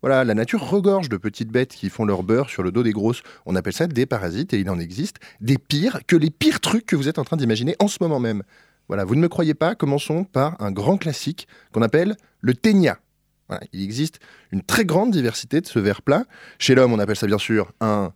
Voilà, la nature regorge de petites bêtes qui font leur beurre sur le dos des grosses. On appelle ça des parasites et il en existe des pires que les pires trucs que vous êtes en train d'imaginer en ce moment même. Voilà, vous ne me croyez pas, commençons par un grand classique qu'on appelle le ténia. Il existe une très grande diversité de ce ver plat. Chez l'homme, on appelle ça bien sûr un,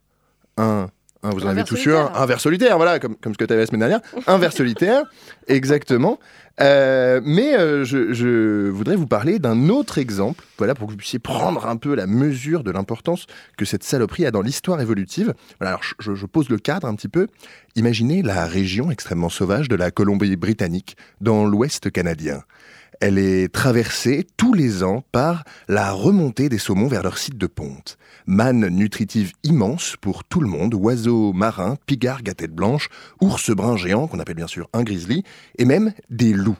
un, un vous en Un avez tous sûr, solitaire. un ver solitaire, voilà, comme, comme ce que tu avais la semaine dernière. Un ver solitaire, exactement. Euh, mais euh, je, je voudrais vous parler d'un autre exemple, voilà, pour que vous puissiez prendre un peu la mesure de l'importance que cette saloperie a dans l'histoire évolutive. Voilà, alors je, je pose le cadre un petit peu. Imaginez la région extrêmement sauvage de la Colombie-Britannique, dans l'ouest canadien. Elle est traversée tous les ans par la remontée des saumons vers leur site de ponte. Manne nutritive immense pour tout le monde, oiseaux marins, pigargues à tête blanche, ours bruns géants, qu'on appelle bien sûr un grizzly, et même des loups.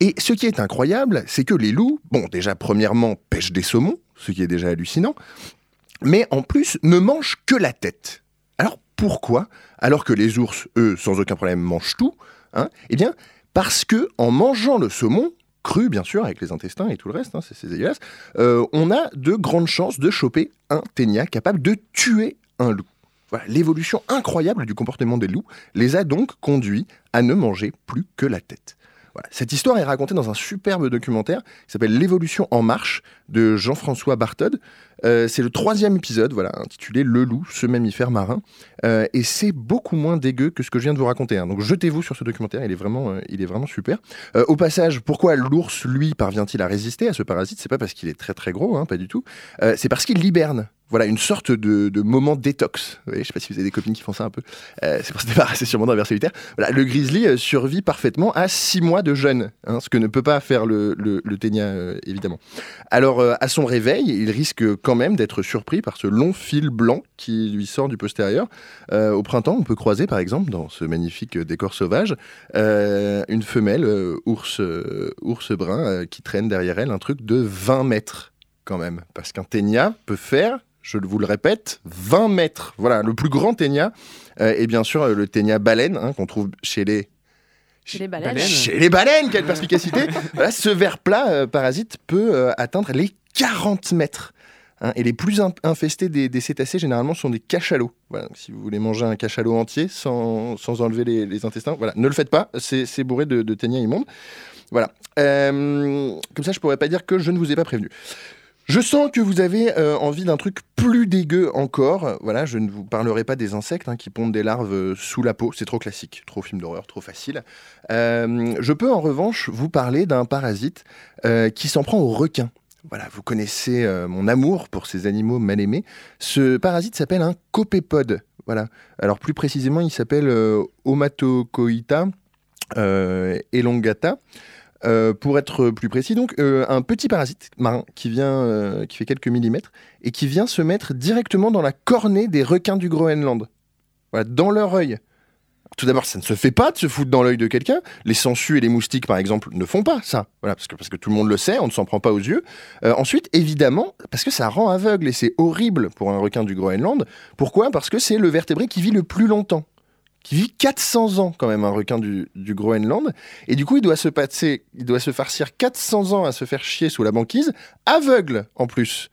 Et ce qui est incroyable, c'est que les loups, bon, déjà premièrement, pêchent des saumons, ce qui est déjà hallucinant, mais en plus ne mangent que la tête. Alors pourquoi Alors que les ours, eux, sans aucun problème, mangent tout, hein? Eh bien, parce que en mangeant le saumon, cru bien sûr, avec les intestins et tout le reste, hein, c'est dégueulasse, euh, on a de grandes chances de choper un ténia capable de tuer un loup. L'évolution incroyable du comportement des loups les a donc conduits à ne manger plus que la tête. Cette histoire est racontée dans un superbe documentaire qui s'appelle L'évolution en marche de Jean-François Bartod. Euh, c'est le troisième épisode, voilà, intitulé Le loup, ce mammifère marin. Euh, et c'est beaucoup moins dégueu que ce que je viens de vous raconter. hein. Donc jetez-vous sur ce documentaire, il est vraiment, euh, il est vraiment super. Euh, au passage, pourquoi l'ours, lui, parvient-il à résister à ce parasite? C'est pas parce qu'il est très très gros, hein, pas du tout. C'est parce qu'il hiberne. Voilà, une sorte de, moment détox. Je sais pas si vous avez des copines qui font ça un peu. Euh, c'est pour se débarrasser sûrement d'un ver solitaire. Voilà, le grizzly euh, survit parfaitement à 6 mois de jeûne, hein, ce que ne peut pas faire le, le, ténia, euh, évidemment. Alors, à son réveil, il risque quand même d'être surpris par ce long fil blanc qui lui sort du postérieur. Au printemps, on peut croiser, par exemple, dans ce magnifique décor sauvage, une femelle ours, ours brun qui traîne derrière elle un truc de 20 mètres, quand même. Parce qu'un ténia peut faire, je vous le répète, 20 mètres. Voilà, le plus grand ténia. euh, et bien sûr, euh, le ténia baleine, hein, qu'on trouve chez les Chez les baleines. chez les baleines, quelle perspicacité Voilà, ce ver plat euh, parasite peut euh, atteindre les 40 mètres. hein, et les plus in- infestés des, des cétacés, généralement, sont des cachalots. Voilà, si vous voulez manger un cachalot entier sans, sans enlever les, les intestins, voilà, ne le faites pas, c'est c'est bourré de, de ténia immonde. Voilà. Euh, comme ça, je pourrais pas dire que je ne vous ai pas prévenu. Je sens que vous avez euh, envie d'un truc plus dégueu encore. Voilà, je ne vous parlerai pas des insectes hein, qui pondent des larves euh, sous la peau. C'est trop classique, trop film d'horreur, trop facile. Euh, je peux en revanche vous parler d'un parasite qui s'en prend aux requins. Voilà, vous connaissez mon amour pour ces animaux mal aimés. Ce parasite s'appelle un copépode. Voilà. Alors plus précisément, il s'appelle Omatocoïta euh, elongata. Euh, pour être plus précis, donc euh, un petit parasite marin qui vient, euh, qui fait quelques millimètres et qui vient se mettre directement dans la cornée des requins du Groenland, voilà, dans leur œil. Tout d'abord, ça ne se fait pas de se foutre dans l'œil de quelqu'un. Les sangsues et les moustiques, par exemple, ne font pas ça. Voilà, parce que, parce que tout le monde le sait, on ne s'en prend pas aux yeux. Ensuite, évidemment, parce que ça rend aveugle et c'est horrible pour un requin du Groenland. Pourquoi? Parce que c'est le vertébré qui vit le plus longtemps. Qui vit 400 ans quand même, un requin du, du Groenland. Et du coup, il doit se passer, il doit se farcir 400 ans à se faire chier sous la banquise, aveugle en plus.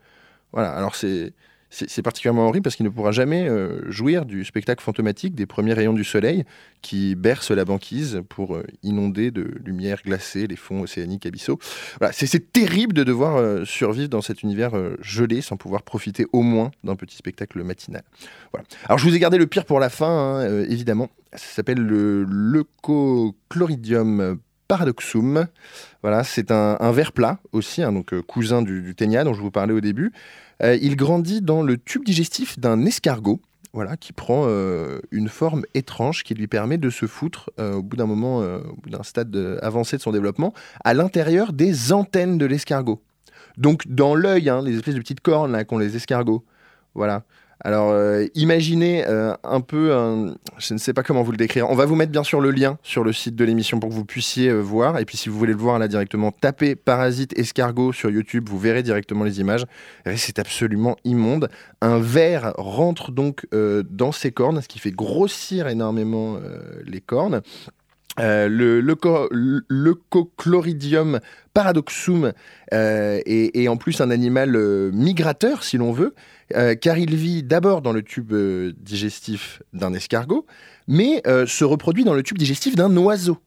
Voilà, alors c'est. C'est particulièrement horrible parce qu'il ne pourra jamais euh, jouir du spectacle fantomatique des premiers rayons du soleil qui bercent la banquise pour euh, inonder de lumière glacée les fonds océaniques abyssaux. Voilà, c'est- terrible de devoir euh, survivre dans cet univers gelé sans pouvoir profiter au moins d'un petit spectacle matinal. Voilà. Alors je vous ai gardé le pire pour la fin, hein, évidemment. Ça s'appelle le Leucochloridium paradoxum. Voilà, c'est un, un ver plat aussi, hein, donc cousin du, du ténia dont je vous parlais au début. Euh, il grandit dans le tube digestif d'un escargot. Voilà, qui prend euh, une forme étrange qui lui permet de se foutre, euh, au bout d'un moment, au bout d'un stade avancé de son développement, à l'intérieur des antennes de l'escargot. Donc dans l'œil, hein, les espèces de petites cornes qu'ont les escargots. Voilà. Alors euh, imaginez euh, un peu, un- je ne sais pas comment vous le décrire. On va vous mettre bien sûr le lien sur le site de l'émission pour que vous puissiez euh, voir. Et puis si vous voulez le voir là directement, tapez parasite escargot sur YouTube, vous verrez directement les images. C'est absolument immonde. Un ver rentre donc dans ses cornes, ce qui fait grossir énormément les cornes. Le leucochloridium paradoxum est, en plus un animal migrateur, si l'on veut, euh, car il vit d'abord dans le tube euh, digestif d'un escargot, mais euh, se reproduit dans le tube digestif d'un oiseau.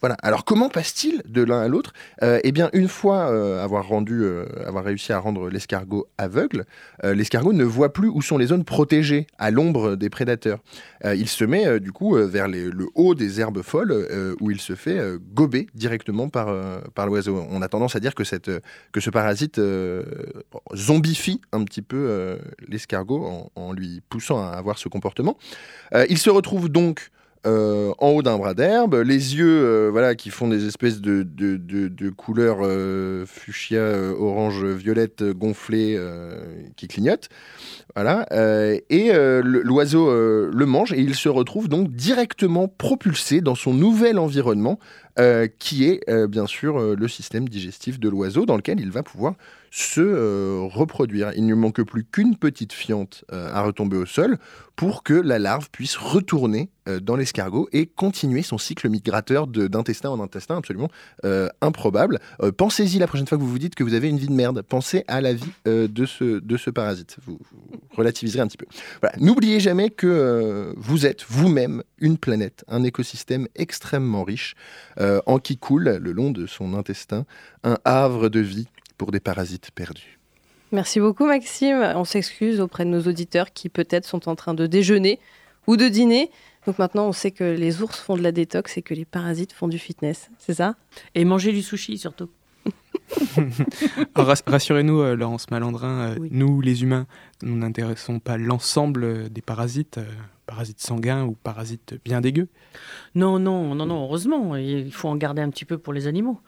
Voilà. Alors comment passe-t-il de l'un à l'autre? Euh, Eh bien, une fois euh, avoir rendu, euh, avoir réussi à rendre l'escargot aveugle, l'escargot ne voit plus où sont les zones protégées à l'ombre des prédateurs. Il se met du coup vers le haut des herbes folles où il se fait gober directement par, par l'oiseau. On a tendance à dire que, cette, que ce parasite zombifie un petit peu l'escargot en, lui poussant à avoir ce comportement. Il se retrouve donc euh, en haut d'un bras d'herbe, les yeux euh, voilà, qui font des espèces de, de, de, couleurs euh, fuchsia, orange, violette, gonflées, qui clignotent. Voilà. et l'oiseau le mange et il se retrouve donc directement propulsé dans son nouvel environnement, euh, qui est euh, bien sûr euh, le système digestif de l'oiseau, dans lequel il va pouvoir se reproduire. Il ne manque plus qu'une petite fiente à retomber au sol pour que la larve puisse retourner dans l'escargot et continuer son cycle migrateur d'intestin en intestin absolument improbable. Pensez-y la prochaine fois que vous vous dites que vous avez une vie de merde. Pensez à la vie de, ce, de ce parasite. Vous, relativiserez un petit peu. N'oubliez jamais que vous êtes vous-même une planète, un écosystème extrêmement riche en qui coule le long de son intestin un havre de vie pour des parasites perdus. Merci beaucoup Maxime. On s'excuse auprès de nos auditeurs qui peut-être sont en train de déjeuner ou de dîner. Donc maintenant on sait que les ours font de la détox et que les parasites font du fitness. C'est ça? Et manger du sushi surtout. Rassurez-nous, euh, Laurence Malandrin, euh, Oui. nous les humains, nous n'intéressons pas l'ensemble euh, des parasites, euh, parasites sanguins ou parasites bien dégueux. Non, non, non, non, heureusement. Il faut en garder un petit peu pour les animaux.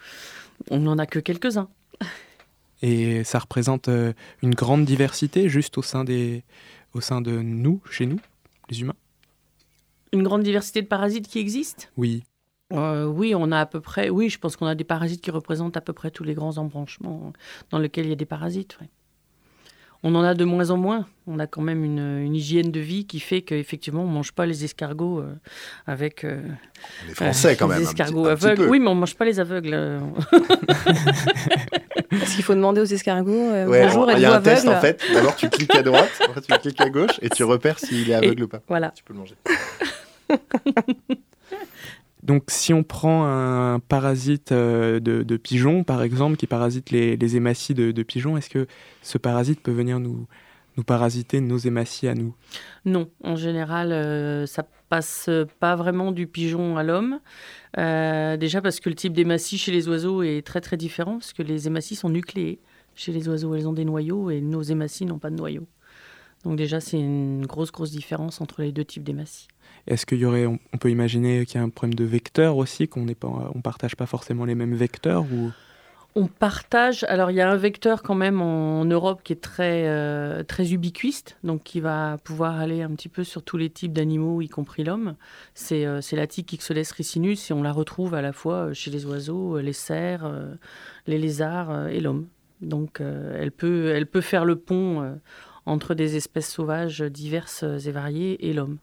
On n'en a que quelques-uns. Et ça représente euh, une grande diversité juste au sein, des, au sein de nous, chez nous, les humains? Une grande diversité de parasites qui existent? Oui. Euh, Oui, on a à peu près. Oui, je pense qu'on a des parasites qui représentent à peu près tous les grands embranchements dans lesquels il y a des parasites. ouais. On en a de moins en moins. On a quand même une, une hygiène de vie qui fait qu'effectivement, on ne mange pas les escargots euh, avec. euh, Les Français, quand les même. un petit- escargots un petit aveugles. peu. Oui, mais on ne mange pas les aveugles. euh. Est-ce qu'il faut demander aux escargots euh, Ouais, bonjour, alors, il y êtes-vous a un test aveugle en fait. D'abord, tu cliques à droite, après tu cliques à gauche et tu repères s'il est aveugle ou pas. Voilà. Tu peux le manger. Donc si on prend un parasite euh, de, de pigeon, par exemple, qui parasite les, les hématies de, de pigeons, est-ce que ce parasite peut venir nous, nous parasiter nos hématies à nous? Non, en général, euh, ça passe pas vraiment du pigeon à l'homme. Euh, déjà parce que le type d'hématie chez les oiseaux est très très différent, parce que les hématies sont nucléées. Chez les oiseaux, elles ont des noyaux et nos hématies n'ont pas de noyaux. Donc déjà, c'est une grosse grosse différence entre les deux types d'hématies. Est-ce qu'il y aurait, on, peut imaginer qu'il y a un problème de vecteur aussi, qu'on pas, on partage pas forcément les mêmes vecteurs ou? On partage. Alors, il y a un vecteur quand même en Europe qui est très, euh, très ubiquiste, donc qui va pouvoir aller un petit peu sur tous les types d'animaux, y compris l'homme. C'est euh, la tique Ixodes ricinus et on la retrouve à la fois euh, chez les oiseaux, euh, les cerfs, les lézards et l'homme. Donc, elle, peut, elle peut faire le pont entre des espèces sauvages diverses et variées et l'homme.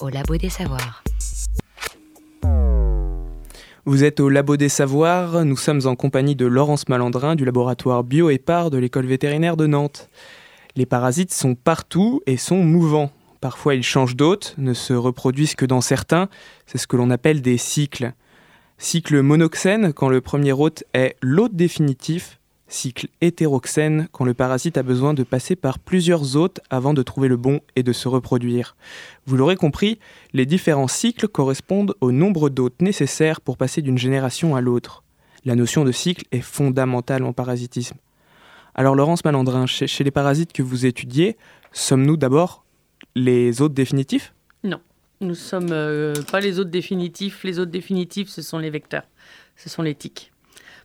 Au Labo des Savoirs. Vous êtes au Labo des Savoirs, nous sommes en compagnie de Laurence Malandrin du laboratoire Bio-Épar de l'école vétérinaire de Nantes. Les parasites sont partout et sont mouvants. Parfois ils changent d'hôte, ne se reproduisent que dans certains, c'est ce que l'on appelle des cycles. Cycle monoxène quand le premier hôte est l'hôte définitif, cycle hétéroxène quand le parasite a besoin de passer par plusieurs hôtes avant de trouver le bon et de se reproduire. Vous l'aurez compris, les différents cycles correspondent au nombre d'hôtes nécessaires pour passer d'une génération à l'autre. La notion de cycle est fondamentale en parasitisme. Alors Laurence Malandrin, chez, les parasites que vous étudiez, sommes-nous d'abord les hôtes définitifs? Nous sommes euh, pas les hôtes définitifs. Les hôtes définitifs, ce sont les vecteurs. Ce sont les tiques.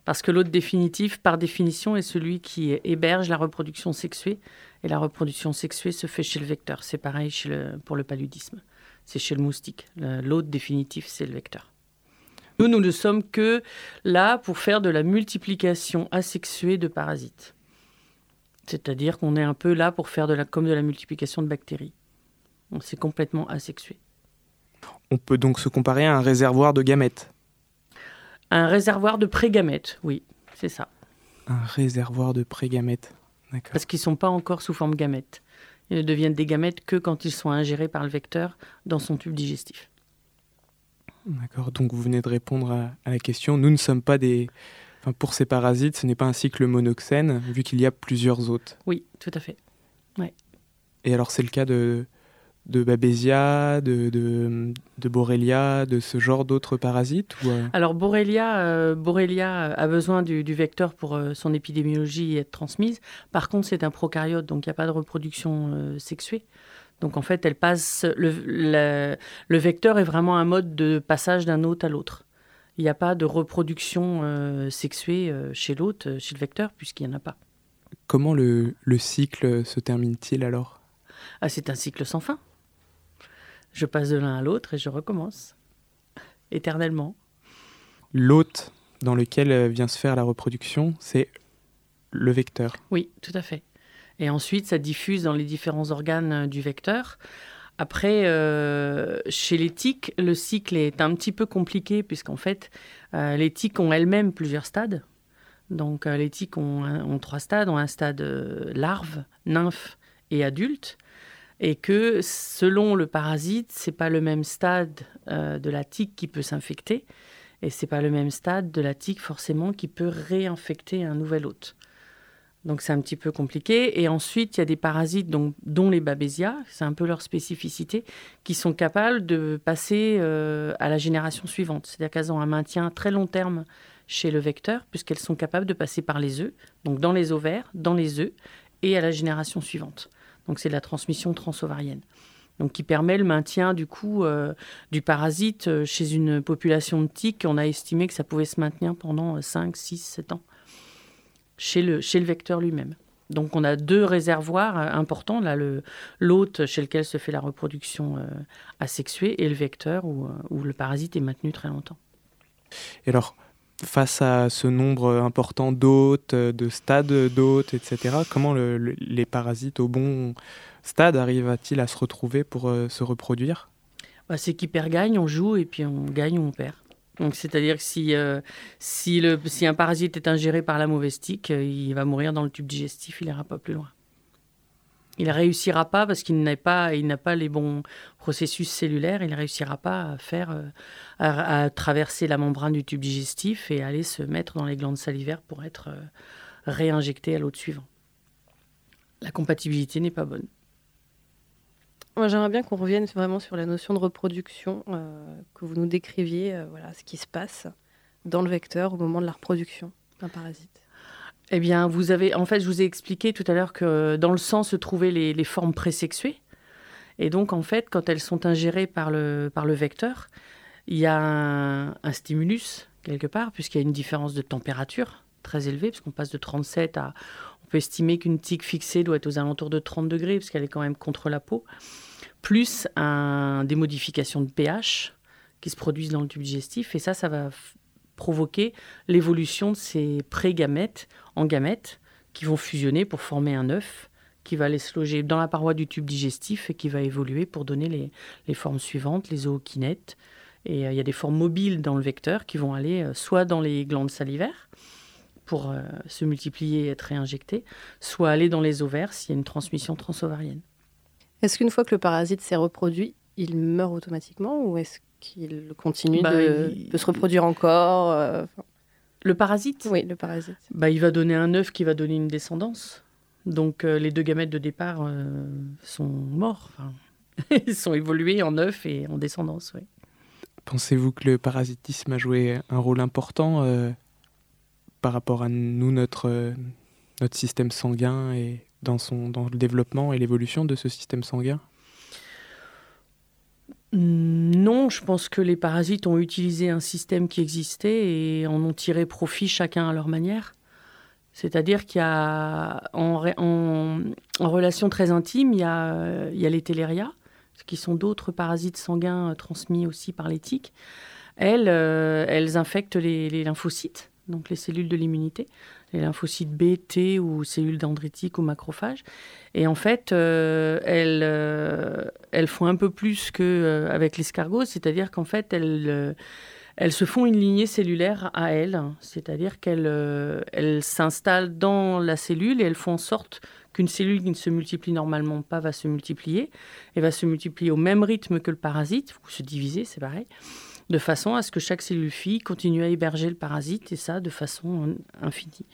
Parce que l'hôte définitif, par définition, est celui qui héberge la reproduction sexuée. Et la reproduction sexuée se fait chez le vecteur. C'est pareil pour le paludisme. C'est chez le moustique. L'hôte définitif, c'est le vecteur. Nous, nous ne sommes que là pour faire de la multiplication asexuée de parasites. C'est-à-dire qu'on est un peu là pour faire de la, comme de la multiplication de bactéries. Donc, C'est complètement asexué. On peut donc se comparer à un réservoir de gamètes. Un réservoir de prégamètes, oui, c'est ça. Un réservoir de prégamètes. D'accord. Parce qu'ils ne sont pas encore sous forme gamètes. Ils ne deviennent des gamètes que quand ils sont ingérés par le vecteur dans son tube digestif. D'accord, donc vous venez de répondre à, à la question. Nous ne sommes pas des... Enfin, pour ces parasites, ce n'est pas un cycle monoxène, vu qu'il y a plusieurs hôtes. Oui, tout à fait. Et alors c'est le cas de, de Babesia, de, de, de Borrelia, de ce genre d'autres parasites ou, euh, Alors Borrelia, euh, Borrelia a besoin du, du vecteur pour euh, son épidémiologie et être transmise. Par contre, c'est un prokaryote, donc il n'y a pas de reproduction sexuée. Donc en fait, elle passe. Le, le- le vecteur est vraiment un mode de passage d'un hôte à l'autre. Il n'y a pas de reproduction sexuée chez l'hôte, chez le vecteur, puisqu'il n'y en a pas. Comment le, le cycle se termine-t-il alors? Ah, c'est un cycle sans fin. Je passe de l'un à l'autre et je recommence. Éternellement. L'hôte dans lequel euh, vient se faire la reproduction, c'est le vecteur. Oui, tout à fait. Et ensuite, ça diffuse dans les différents organes euh, du vecteur. Après, euh, chez les tiques, le cycle est un petit peu compliqué puisqu'en fait, euh, les tiques ont elles-mêmes plusieurs stades. Donc, euh, les tiques ont, un- ont trois stades, ont un stade larve, nymphe et adulte. Et que selon le parasite, c'est pas le même stade euh, de la tique qui peut s'infecter. Et c'est pas le même stade de la tique forcément qui peut réinfecter un nouvel hôte. Donc c'est un petit peu compliqué. Et ensuite, il y a des parasites, dont les babésias, c'est un peu leur spécificité, qui sont capables de passer euh, à la génération suivante. C'est-à-dire qu'elles ont un maintien très long terme chez le vecteur, puisqu'elles sont capables de passer par les œufs, donc dans les ovaires, dans les œufs, et à la génération suivante. Donc c'est la transmission transovarienne. Donc qui permet le maintien du coup euh, du parasite euh, chez une population de tiques. On a estimé que ça pouvait se maintenir pendant 5, 6, 7 ans chez le, chez le vecteur lui-même. Donc on a deux réservoirs euh, importants, là l'hôte chez lequel se fait la reproduction asexuée et le vecteur où, où le parasite est maintenu très longtemps. Et alors, face à ce nombre important d'hôtes, euh, de stades d'hôtes, etc., comment le- le- les parasites au bon stade arrivent-ils à se retrouver pour euh, se reproduire? Bah, c'est qui perd gagne, on joue et puis on gagne ou on perd. Donc c'est-à-dire que si, euh, si, si un parasite est ingéré par la mauvaise tique, il va mourir dans le tube digestif, il n'ira pas plus loin. Il ne réussira pas parce qu'il n'a pas, il n'a pas les bons processus cellulaires, il ne réussira pas à faire, euh, à, traverser la membrane du tube digestif et aller se mettre dans les glandes salivaires pour être euh, réinjecté à l'autre suivant. La compatibilité n'est pas bonne. Moi, j'aimerais bien qu'on revienne vraiment sur la notion de reproduction, euh, que vous nous décriviez, voilà, ce qui se passe dans le vecteur au moment de la reproduction d'un parasite. Eh bien, vous avez, en fait, je vous ai expliqué tout à l'heure que dans le sang se trouvaient les, les formes présexuées. Et donc, en fait, quand elles sont ingérées par le, par le vecteur, il y a un, stimulus, quelque part, puisqu'il y a une différence de température très élevée, puisqu'on passe de 37 à... On peut estimer qu'une tique fixée doit être aux alentours de 30 degrés, puisqu'elle est quand même contre la peau, plus des modifications de pH qui se produisent dans le tube digestif. Et ça, ça va provoquer l'évolution de ces pré-gamètes en gamètes qui vont fusionner pour former un œuf qui va aller se loger dans la paroi du tube digestif et qui va évoluer pour donner les, les formes suivantes, les zookinettes. Et euh, il y a des formes mobiles dans le vecteur qui vont aller euh, soit dans les glandes salivaires pour euh, se multiplier et être réinjectées, soit aller dans les ovaires s'il y a une transmission transovarienne. Est-ce qu'une fois que le parasite s'est reproduit, il meurt automatiquement ou est-ce qu'il continue Bah, de, il- de se reproduire encore euh, Le parasite? Oui, le parasite. bah, Il va donner un œuf qui va donner une descendance. Donc euh, les deux gamètes de départ euh, sont morts. Enfin, ils sont évolués en œuf et en descendance. ouais. Pensez-vous que le parasitisme a joué un rôle important euh, par rapport à nous, notre, euh, notre système sanguin et dans, son, dans le développement et l'évolution de ce système sanguin? Non, je pense que les parasites ont utilisé un système qui existait et en ont tiré profit chacun à leur manière. C'est-à-dire qu'il y a, en, relation très intime, il y a, les qui sont d'autres parasites sanguins euh, transmis aussi par les tiques. Elles, euh, infectent les lymphocytes, donc les cellules de l'immunité, les lymphocytes B, T ou cellules dendritiques ou macrophages. Et en fait, euh, elles, euh, elles font un peu plus qu'avec l'escargot, c'est-à-dire qu'en fait, elles, euh, elles se font une lignée cellulaire à elles, c'est-à-dire qu'elles euh, elles s'installent dans la cellule et elles font en sorte qu'une cellule qui ne se multiplie normalement pas va se multiplier et va se multiplier au même rythme que le parasite, ou se diviser, c'est pareil, de façon à ce que chaque cellule fille continue à héberger le parasite et ça de façon infinie.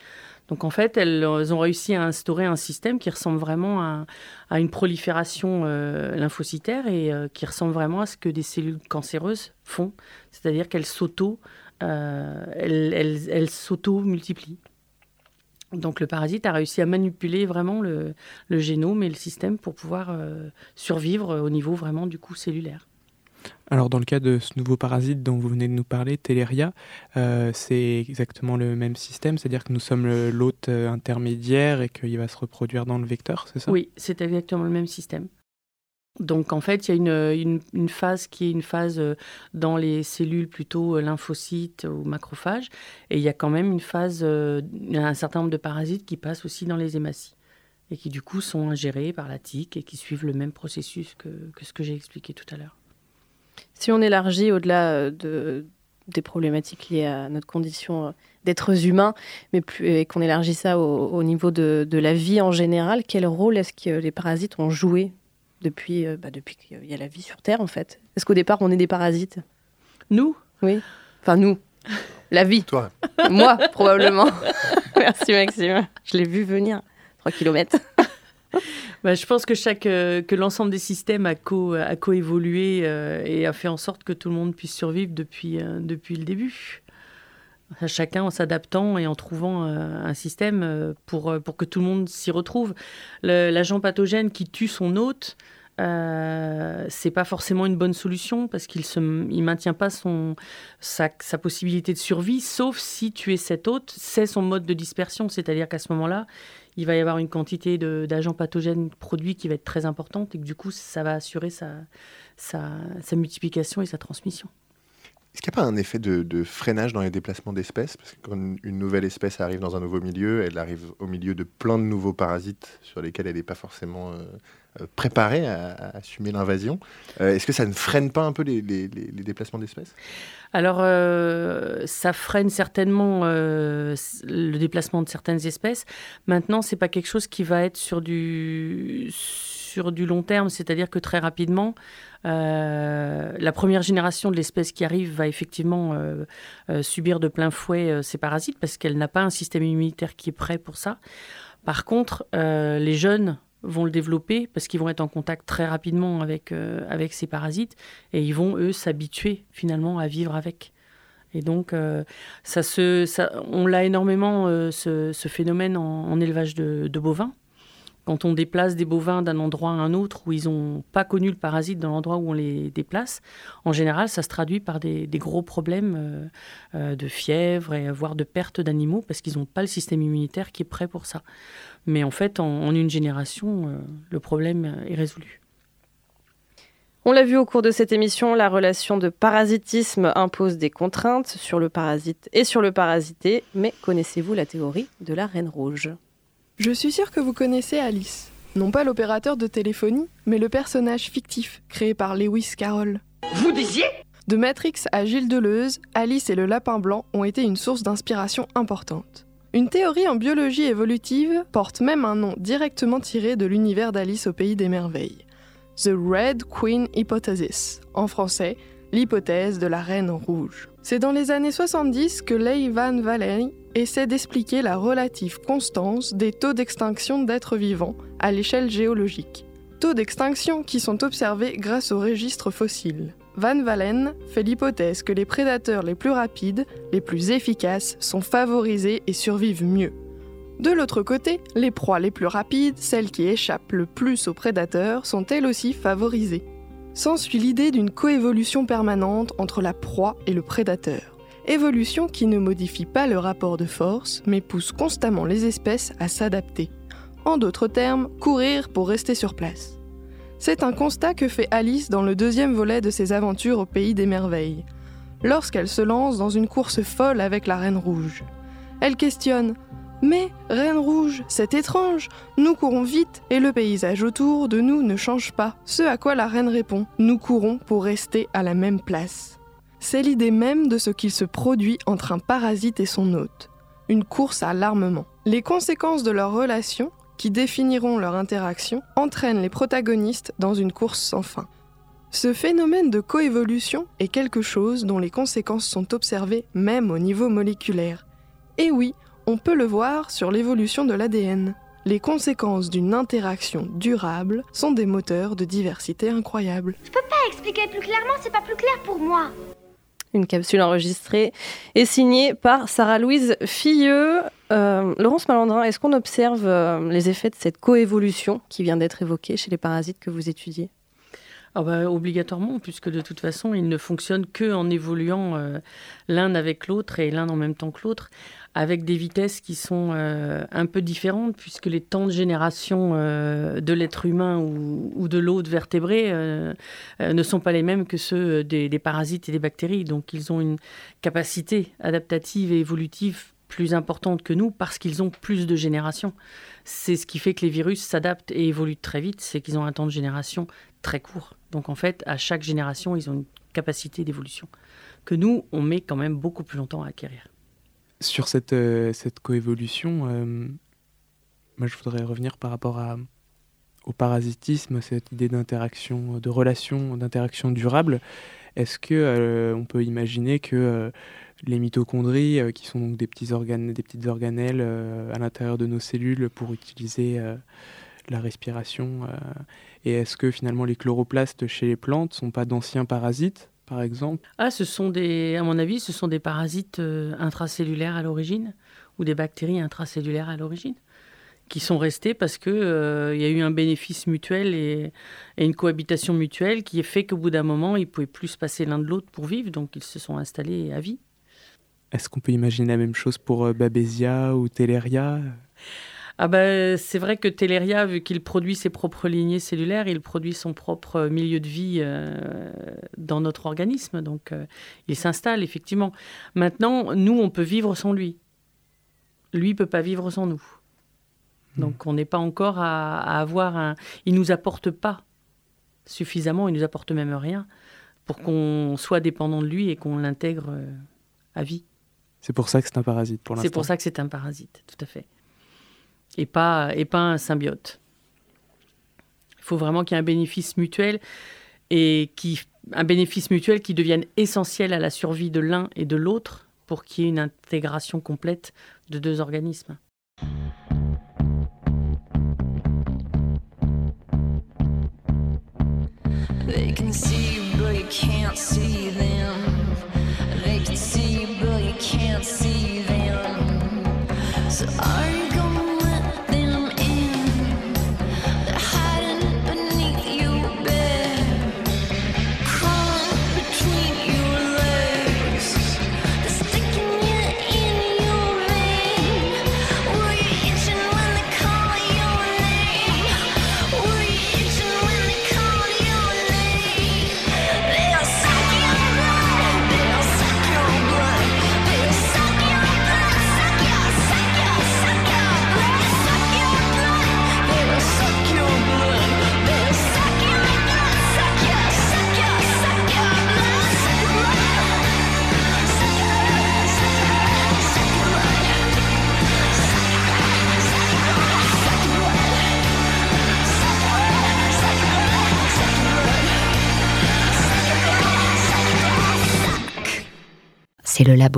Donc en fait, elles, ont réussi à instaurer un système qui ressemble vraiment à, une prolifération euh, lymphocytaire et euh, qui ressemble vraiment à ce que des cellules cancéreuses font, c'est-à-dire qu'elles s'auto, euh, elles, elles s'auto-multiplient. Donc le parasite a réussi à manipuler vraiment le, le génome et le système pour pouvoir euh, survivre au niveau vraiment du coup cellulaire. Alors dans le cas de ce nouveau parasite dont vous venez de nous parler, Teleria, euh, c'est exactement le même système, c'est-à-dire que nous sommes l'hôte euh, intermédiaire et qu'il va se reproduire dans le vecteur, c'est ça? Oui, c'est exactement le même système. Donc en fait, il y a une, phase qui est une phase euh, dans les cellules plutôt lymphocytes ou macrophages, et il y a quand même une phase, un certain nombre de parasites qui passent aussi dans les hématies. et qui du coup sont ingérés par la tique et qui suivent le même processus que ce que j'ai expliqué tout à l'heure. Si on élargit au-delà euh, de, des problématiques liées à notre condition euh, d'êtres humains, mais plus, et qu'on élargit ça au, au niveau de, de la vie en général, quel rôle est-ce que les parasites ont joué depuis, euh, bah, depuis qu'il y a la vie sur Terre en fait? Est-ce qu'au départ on est des parasites? Nous? Oui. Enfin nous, la vie. Toi, Moi probablement. Merci Maxime. Je l'ai vu venir. 3 kilomètres. Bah, je pense que chaque euh, que l'ensemble des systèmes a co a coévolué euh, et a fait en sorte que tout le monde puisse survivre depuis euh, depuis le début. Chacun en s'adaptant et en trouvant un système pour pour que tout le monde s'y retrouve. L'agent pathogène qui tue son hôte, euh, c'est pas forcément une bonne solution parce qu'il se il maintient pas son sa, sa possibilité de survie, sauf si tuer cet hôte, c'est son mode de dispersion, c'est-à-dire qu'à ce moment-là, il va y avoir une quantité d'agents pathogènes produits qui va être très importante et que du coup, ça va assurer sa, sa, sa multiplication et sa transmission. Est-ce qu'il n'y a pas un effet de, freinage dans les déplacements d'espèces? Parce que quand une- nouvelle espèce arrive dans un nouveau milieu, elle arrive au milieu de plein de nouveaux parasites sur lesquels elle n'est pas forcément euh, euh, préparée à, assumer l'invasion. Euh, est-ce que ça ne freine pas un peu les, déplacements d'espèces? Alors, ça freine certainement le déplacement de certaines espèces. Maintenant, c'est pas quelque chose qui va être sur du du long terme, c'est-à-dire que très rapidement, euh, la première génération de l'espèce qui arrive va effectivement euh, euh, subir de plein fouet ces parasites parce qu'elle n'a pas un système immunitaire qui est prêt pour ça. Par contre, les jeunes vont le développer parce qu'ils vont être en contact très rapidement avec, avec ces parasites et ils vont, eux, s'habituer finalement à vivre avec. Et donc, ça se, ça, on l'a énormément, ce, phénomène en, élevage de bovins. Quand on déplace des bovins d'un endroit à un autre où ils n'ont pas connu le parasite dans l'endroit où on les déplace, en général, ça se traduit par des, gros problèmes euh, euh, de fièvre et voire de perte d'animaux parce qu'ils n'ont pas le système immunitaire qui est prêt pour ça. Mais en fait, en, une génération, euh, le problème est résolu. On l'a vu au cours de cette émission, la relation de parasitisme impose des contraintes sur le parasite et sur le parasité. Mais connaissez-vous la théorie de la reine rouge? Je suis sûre que vous connaissez Alice. Non pas l'opérateur de téléphonie, mais le personnage fictif créé par Lewis Carroll. Vous disiez? De Matrix à Gilles Deleuze, Alice et le lapin blanc ont été une source d'inspiration importante. Une théorie en biologie évolutive porte même un nom directement tiré de l'univers d'Alice au pays des merveilles. The Red Queen Hypothesis, en français, l'hypothèse de la reine rouge. C'est dans les années 70 que Leigh Van Valley essaie d'expliquer la relative constance des taux d'extinction d'êtres vivants à l'échelle géologique. Taux d'extinction qui sont observés grâce aux registres fossiles. Van Vallen fait l'hypothèse que les prédateurs les plus rapides, les plus efficaces, sont favorisés et survivent mieux. De l'autre côté, les proies les plus rapides, celles qui échappent le plus aux prédateurs, sont elles aussi favorisées. S'ensuit l'idée d'une coévolution permanente entre la proie et le prédateur. Évolution qui ne modifie pas le rapport de force, mais pousse constamment les espèces à s'adapter. En d'autres termes, courir pour rester sur place. C'est un constat que fait Alice dans le deuxième volet de ses aventures au pays des merveilles, lorsqu'elle se lance dans une course folle avec la Reine Rouge. Elle questionne Mais, Reine Rouge, c'est étrange, nous courons vite et le paysage autour de nous ne change pas. Ce à quoi la Reine répond Nous courons pour rester à la même place. C'est l'idée même de ce qu'il se produit entre un parasite et son hôte. Une course à l'armement. Les conséquences de leur relation qui définiront leur interaction, entraînent les protagonistes dans une course sans fin. Ce phénomène de coévolution est quelque chose dont les conséquences sont observées même au niveau moléculaire. Et oui, on peut le voir sur l'évolution de l'ADN. Les conséquences d'une interaction durable sont des moteurs de diversité incroyables. Expliquer plus clairement, c'est pas plus clair pour moi. Une capsule enregistrée et signée par Sarah-Louise Filleux. Euh, Laurence Malandrin, est-ce qu'on observe euh, les effets de cette coévolution qui vient d'être évoquée chez les parasites que vous étudiez? Ah bah, obligatoirement, puisque de toute façon, ils ne fonctionnent que en évoluant euh, l'un avec l'autre et l'un en même temps que l'autre, avec des vitesses qui sont euh, un peu différentes, puisque les temps de génération euh, de l'être humain ou, de l'autre vertébré euh, ne sont pas les mêmes que ceux des, des parasites et des bactéries. Donc, ils ont une capacité adaptative et évolutive plus importantes que nous parce qu'ils ont plus de générations. C'est ce qui fait que les virus s'adaptent et évoluent très vite, c'est qu'ils ont un temps de génération très court. Donc en fait, à chaque génération, ils ont une capacité d'évolution que nous, on met quand même beaucoup plus longtemps à acquérir. Sur cette, euh, cette coévolution, euh, moi je voudrais revenir par rapport à, au parasitisme, cette idée d'interaction, de relation, d'interaction durable. Est-ce que euh, on peut imaginer que les mitochondries, qui sont donc des petits organes, des petites organelles à l'intérieur de nos cellules pour utiliser la respiration, et est-ce que finalement les chloroplastes chez les plantes sont pas d'anciens parasites, par exemple? Ah, ce sont des, à mon avis, ce sont des parasites intracellulaires à l'origine ou des bactéries intracellulaires à l'origine qui sont restés parce qu'il euh, y a eu un bénéfice mutuel et, et, une cohabitation mutuelle qui a fait qu'au bout d'un moment, ils ne pouvaient plus se passer l'un de l'autre pour vivre, donc ils se sont installés à vie. Est-ce qu'on peut imaginer la même chose pour euh, Babesia ou Teleria? Ah bah, c'est vrai que Teleria, vu qu'il produit ses propres lignées cellulaires, il produit son propre milieu de vie euh, dans notre organisme. Donc, euh, il s'installe, effectivement. Maintenant, nous, on peut vivre sans lui. Lui ne peut pas vivre sans nous. Donc on n'est pas encore à, à, avoir un... Il nous apporte pas suffisamment, il nous apporte même rien pour qu'on soit dépendant de lui et qu'on l'intègre euh, à vie. C'est pour ça que c'est un parasite pour l'instant. C'est pour ça que c'est un parasite, tout à fait. Et pas, et pas un symbiote. Il faut vraiment qu'il y ait un bénéfice mutuel et qui, un bénéfice mutuel qui devienne essentiel à la survie de l'un et de l'autre pour qu'il y ait une intégration complète de deux organismes.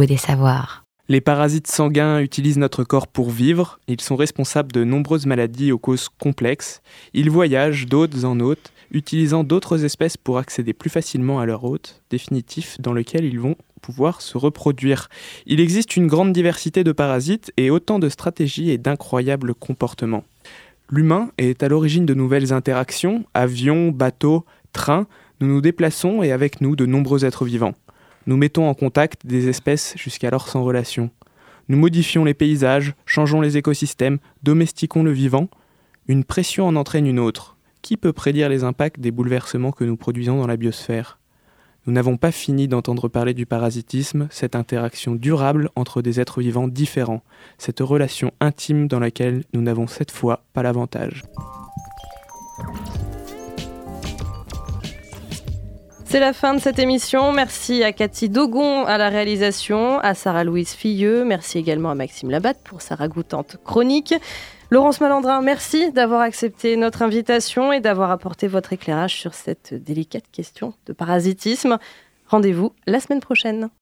Des savoirs. Les parasites sanguins utilisent notre corps pour vivre, ils sont responsables de nombreuses maladies aux causes complexes, ils voyagent d'hôtes en hôtes, utilisant d'autres espèces pour accéder plus facilement à leur hôte définitif dans lequel ils vont pouvoir se reproduire. Il existe une grande diversité de parasites et autant de stratégies et d'incroyables comportements. L'humain est à l'origine de nouvelles interactions, avions, bateaux, trains, nous nous déplaçons et avec nous de nombreux êtres vivants. Nous mettons en contact des espèces jusqu'alors sans relation. Nous modifions les paysages, changeons les écosystèmes, domestiquons le vivant. Une pression en entraîne une autre. Qui peut prédire les impacts des bouleversements que nous produisons dans la biosphère? Nous n'avons pas fini d'entendre parler du parasitisme, cette interaction durable entre des êtres vivants différents, cette relation intime dans laquelle nous n'avons cette fois pas l'avantage. C'est la fin de cette émission. Merci à Cathy Dogon à la réalisation, à Sarah-Louise Filleux. Merci également à Maxime Labatte pour sa ragoûtante chronique. Laurence Malandrin, merci d'avoir accepté notre invitation et d'avoir apporté votre éclairage sur cette délicate question de parasitisme. Rendez-vous la semaine prochaine.